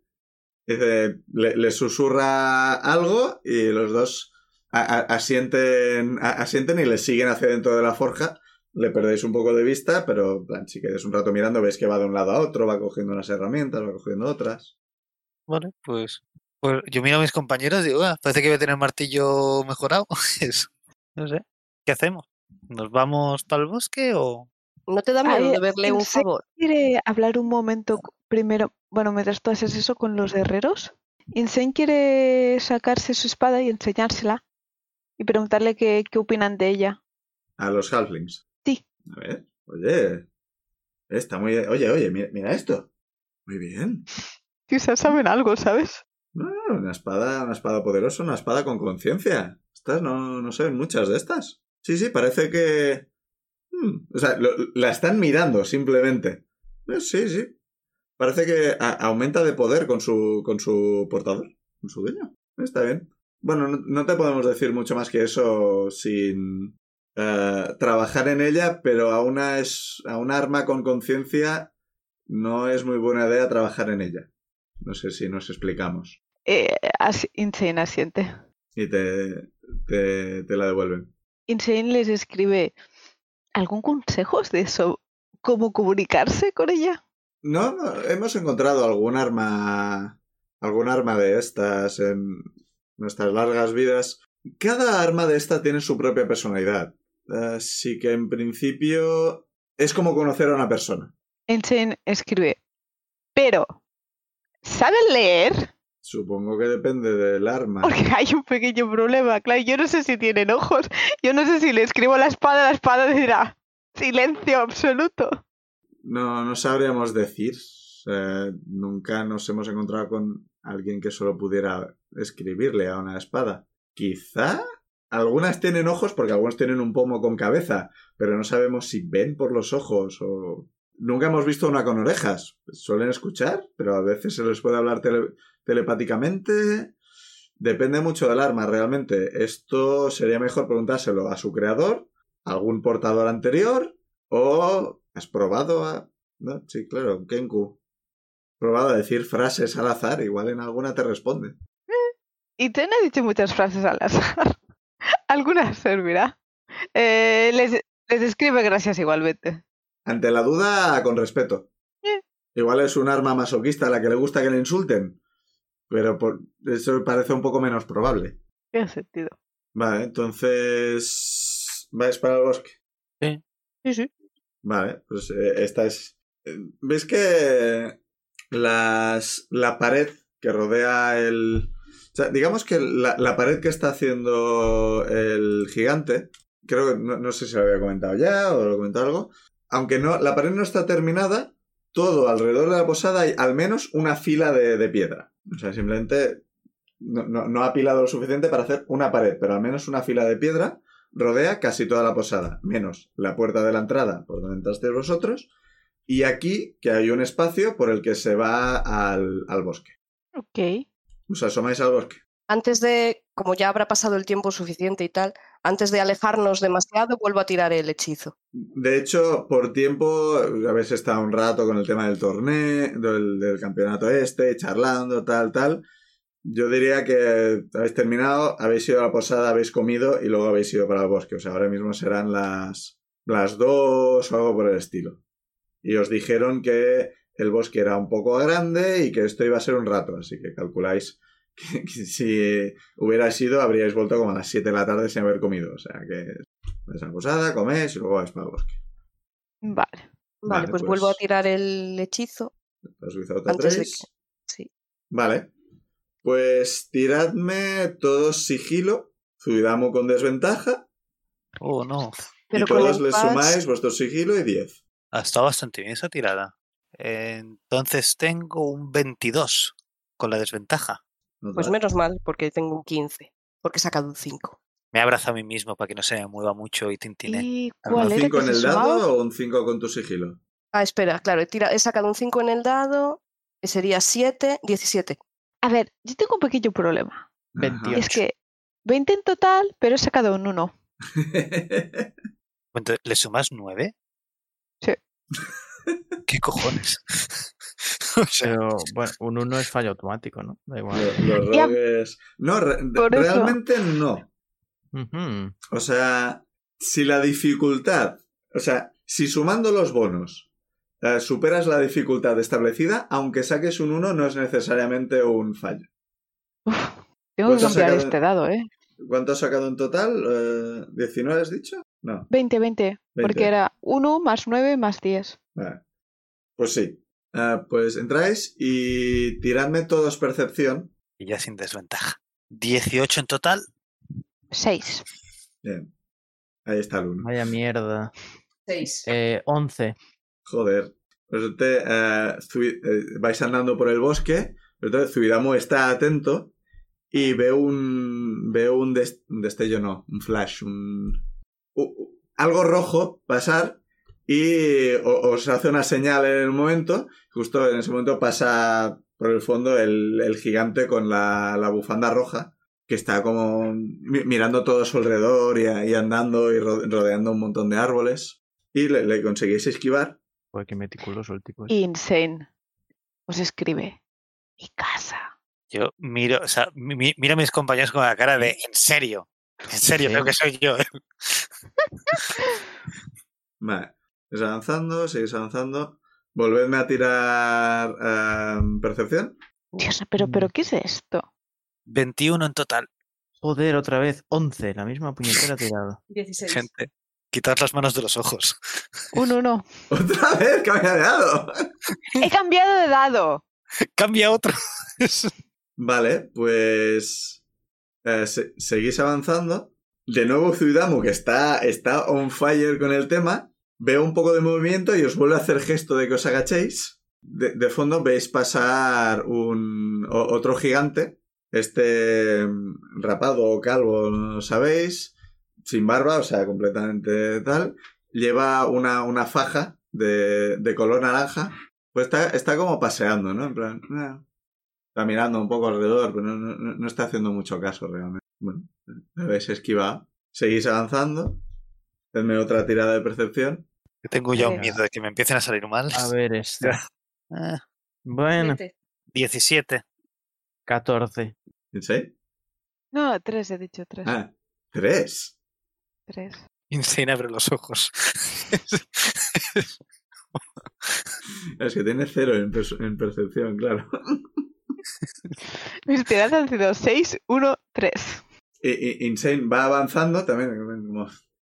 Dice, le, le susurra algo y los dos a- a- asienten, a- asienten y le siguen hacia dentro de la forja. Le perdéis un poco de vista, pero en plan, si quedáis un rato mirando, ves que va de un lado a otro, va cogiendo unas herramientas, va cogiendo otras. Vale, pues, pues yo miro a mis compañeros y digo, "Ah, parece que voy a tener martillo mejorado. [laughs] Eso, no sé, ¿qué hacemos? ¿Nos vamos para el bosque o...? ¿No te da miedo Ay, deberle un favor? quiere hablar un momento primero, bueno, mientras tú haces eso con los herreros. Insane quiere sacarse su espada y enseñársela y preguntarle qué, qué opinan de ella. A los halflings. Sí. A ver, oye. Está muy. Oye, oye, mira, mira esto. Muy bien. [laughs] Quizás saben algo, ¿sabes? No, una espada, una espada poderosa, una espada con conciencia. Estas no, no sé, muchas de estas. Sí, sí, parece que. Hmm, o sea, lo- la están mirando simplemente. Eh, sí, sí. Parece que aumenta de poder con su, con su portador, con su dueño. Está bien. Bueno, no, no te podemos decir mucho más que eso sin eh, trabajar en ella, pero a una, es, a un arma con conciencia no es muy buena idea trabajar en ella. No sé si nos explicamos. Eh, asi- Insane asiente. Y te, te, te la devuelven. Insane les escribe algún consejo de eso, cómo comunicarse con ella. No, no, hemos encontrado algún arma. algún arma de estas en nuestras largas vidas. Cada arma de esta tiene su propia personalidad. Así que en principio es como conocer a una persona. Insane escribe, pero ¿saben leer? Supongo que depende del arma. Porque hay un pequeño problema, claro, yo no sé si tienen ojos, yo no sé si le escribo la espada, la espada dirá silencio absoluto. No, no sabríamos decir. Eh, nunca nos hemos encontrado con alguien que solo pudiera escribirle a una espada. Quizá algunas tienen ojos porque algunos tienen un pomo con cabeza, pero no sabemos si ven por los ojos o... Nunca hemos visto una con orejas. Suelen escuchar, pero a veces se les puede hablar tele- telepáticamente. Depende mucho del arma, realmente. Esto sería mejor preguntárselo a su creador, algún portador anterior, o has probado a... No, sí, claro, Kenku. Probado a decir frases al azar, igual en alguna te responde. Y Ten ha dicho muchas frases al azar. [laughs] Algunas servirá. Eh, les, les escribe gracias igualmente. Ante la duda, con respeto. Eh. Igual es un arma masoquista a la que le gusta que le insulten, pero por... eso parece un poco menos probable. Tiene sentido. Vale, entonces... ¿Vais para el bosque? Sí, sí. Vale, pues eh, esta es... eh, ¿Ves que las, la pared que rodea el... O sea, digamos que la, la pared que está haciendo el gigante, creo que no, no sé si lo había comentado ya o lo he comentado algo, aunque no, la pared no está terminada, todo alrededor de la posada hay al menos una fila de, de piedra. O sea, simplemente no, no, no ha apilado lo suficiente para hacer una pared, pero al menos una fila de piedra rodea casi toda la posada, menos la puerta de la entrada por donde entrasteis vosotros, y aquí que hay un espacio por el que se va al, al bosque. Ok. Os asomáis al bosque. Antes de, como ya habrá pasado el tiempo suficiente y tal, antes de alejarnos demasiado, vuelvo a tirar el hechizo. De hecho, por tiempo habéis estado un rato con el tema del torneo, del, del campeonato este, charlando, tal, tal. Yo diría que habéis terminado, habéis ido a la posada, habéis comido y luego habéis ido para el bosque. O sea, ahora mismo serán las, las dos o algo por el estilo. Y os dijeron que el bosque era un poco grande y que esto iba a ser un rato. Así que calculáis [laughs] que, que si hubierais ido habríais vuelto como a las 7 de la tarde sin haber comido. O sea, que vais a la posada, coméis y luego vais para el bosque. Vale. Vale, Vale, pues, pues- vuelvo a tirar el hechizo. Has utilizado Antes de tres. Sí. Vale. Pues tiradme todos sigilo, Zuidamu con desventaja, Oh, no. Pero y todos le impas- sumáis vuestro sigilo y 10. Ha estado bastante bien esa tirada. Entonces tengo un 22 con la desventaja. Pues menos mal, porque tengo un 15. Porque he sacado un 5. Me abrazo a mí mismo para que no se me mueva mucho y tintine. ¿Y ¿Un cuál era 5 que en el sumaba? dado o un 5 con tu sigilo? Ah, espera, claro, he, tira- he sacado un 5 en el dado. que Sería 7, 17. A ver, yo tengo un pequeño problema. Ajá. 28. Y es que 20 en total, pero he sacado un 1. [laughs] Entonces, ¿Le sumas 9? Sí. [laughs] ¿Qué cojones? [laughs] O sea, Pero bueno, un 1 es fallo automático, ¿no? Da igual. Lo- Los Ya. rogues... No, re- Por eso. realmente no. Ujú. O sea, si la dificultad... O sea, si sumando los bonos eh, superas la dificultad establecida, aunque saques un 1 no es necesariamente un fallo. Uf, tengo que ¿Cuánto has cambiar sacado? este dado, ¿eh? ¿Cuánto has sacado en total? Eh, ¿19 has dicho? No. 20, 20. 20. Porque era 1 más 9 más 10. Vale. Pues sí. Ah, pues entráis y tiradme todos percepción. y ya sin desventaja. 18 en total. 6. Bien. Ahí está el 1. Vaya mierda. 6. Eh, 11. Joder. Pues te, eh, eh, vais andando por el bosque, Entonces está atento y ve un. ve un, des- un destello, no, un flash, un. u- u- algo rojo pasar y os hace una señal en el momento. Justo en ese momento pasa por el fondo el, el gigante con la, la bufanda roja que está como mi- mirando todo a su alrededor y, andando y ro- rodeando un montón de árboles. Y le conseguís esquivar. Joder, qué meticuloso el tipo. ese. Insane. Os escribe. Mi casa. Yo miro, o sea, mi- mi- miro a mis compañeros con la cara de en serio. En serio, creo que soy yo. [laughs] Vale. Seguís avanzando, seguís avanzando. Volvedme a tirar em, percepción. Dios, pero, pero, ¿qué es esto? 21 en total. Joder, otra vez. 11. La misma puñetera [laughs] tirada. 16. Gente, quitad las manos de los ojos. [laughs] Un uno. ¡Otra vez! ¡Que me ha dado! He cambiado de dado. Cambia otro. Vale, pues. eh, se- seguís avanzando. De nuevo, Zuidamu, que está, está on fire con el tema, ve un poco de movimiento y os vuelve a hacer gesto de que os agachéis. De, de fondo veis pasar un o- otro gigante, este mm, rapado o calvo, no lo sabéis, sin barba, o sea, completamente tal. Lleva una, una faja de, de color naranja. Pues está, está como paseando, ¿no? En plan, "Ah". está mirando un poco alrededor, pero no, no- no está haciendo mucho caso realmente. Bueno, me habéis esquivado. Seguís avanzando. Hacedme otra tirada de percepción. Yo tengo ya un miedo de que me empiecen a salir mal. A ver, esta. Ah, Bueno, 17. 14. ¿Sí? No, tres, he dicho tres. Ah, tres. Tres. Insane abre los ojos. [laughs] Es que tiene cero en, perce- en percepción, claro. Mis tiradas han sido seis, uno, tres. Y, y- Insane va avanzando también, como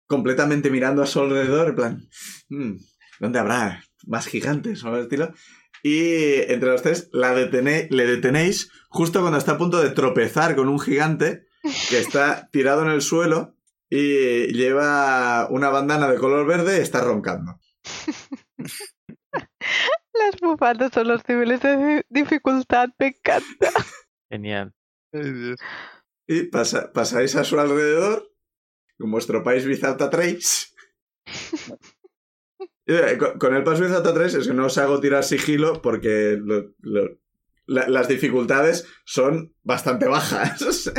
completamente mirando a su alrededor, en plan, "Mm, ¿dónde habrá más gigantes o algo estilo? Y entre los tres la detene- le detenéis justo cuando está a punto de tropezar con un gigante que está tirado en el suelo y lleva una bandana de color verde y está roncando. [laughs] Las bufandas son los niveles de dificultad, me encanta. [laughs] Genial. Y pasa- pasáis a su alrededor con vuestro país Bizalta 3. [laughs] Y, eh, con, con el paso Bizalta 3 es que no os hago tirar sigilo porque lo- lo- la- las dificultades son bastante bajas.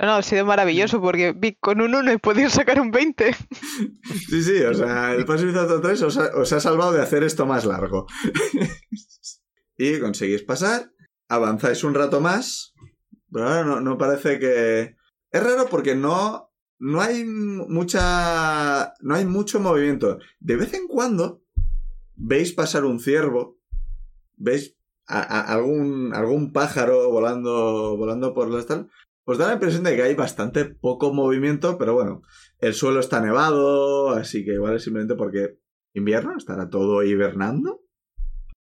No, no, ha sido maravilloso porque vi con un 1 he podido sacar un 20. [laughs] sí, sí, o sea, el paso Bizalta 3 os ha, os ha salvado de hacer esto más largo. [laughs] y conseguís pasar, avanzáis un rato más, pero ahora no, no parece que... Es raro porque no, no hay mucha... No hay mucho movimiento. De vez en cuando veis pasar un ciervo, veis a- a- algún, algún pájaro volando, volando por las tal. Os da la impresión de que hay bastante poco movimiento, pero bueno, el suelo está nevado, así que igual es simplemente porque invierno, estará todo hibernando.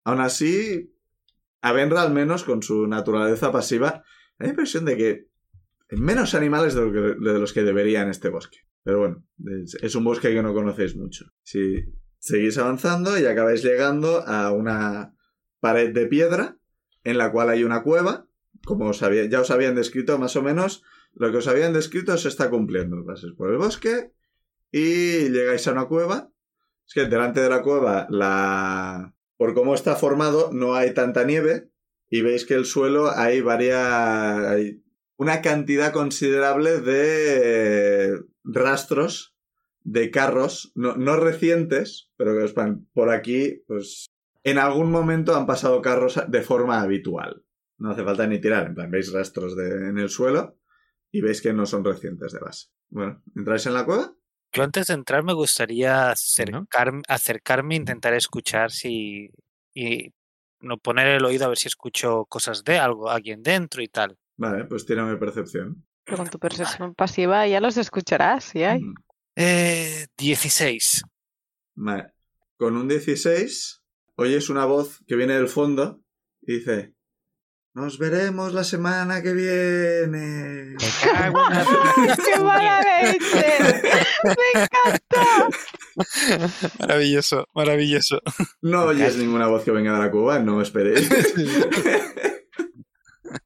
Aún así, Avenra al menos con su naturaleza pasiva, da la impresión de que hay menos animales de, los que debería en este bosque. Pero bueno, es un bosque que no conocéis mucho. Si seguís avanzando y acabáis llegando a una pared de piedra en la cual hay una cueva. Como os había- ya os habían descrito más o menos, lo que os habían descrito se está cumpliendo. Pasáis por el bosque y llegáis a una cueva. Es que delante de la cueva, la... por cómo está formado, no hay tanta nieve y veis que el suelo hay varias... hay una cantidad considerable de rastros de carros, no, no recientes, pero que os van por aquí, pues en algún momento han pasado carros de forma habitual. No hace falta ni tirar, en plan, veis rastros de, en el suelo y veis que no son recientes de base. Bueno, ¿entráis en la cueva? Yo antes de entrar me gustaría ¿no? acercar- acercarme e intentar escuchar si. y no poner el oído a ver si escucho cosas de algo, alguien dentro y tal. Vale, pues tírame percepción. Pero con tu percepción pasiva ya los escucharás, ¿sí hay? Mm, Eh, 16. Vale. Con un 16, oyes una voz que viene del fondo y dice: Nos veremos la semana que viene. Me cago en la [laughs] ¡Qué mala leche! ¡Me encanta! Maravilloso, maravilloso. No oyes ninguna voz que venga de la cueva, no esperéis.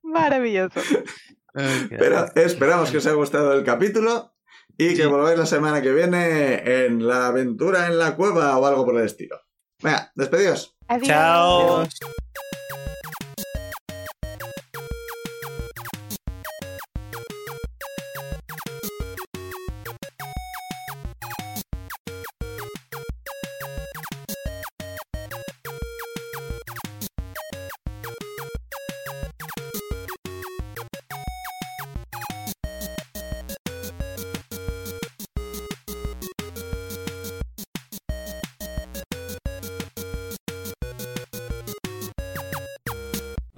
Maravilloso. Pero esperamos que os haya gustado el capítulo y que Sí. volváis la semana que viene en la aventura en la cueva o algo por el estilo. Venga, despedidos. Adiós. Chao.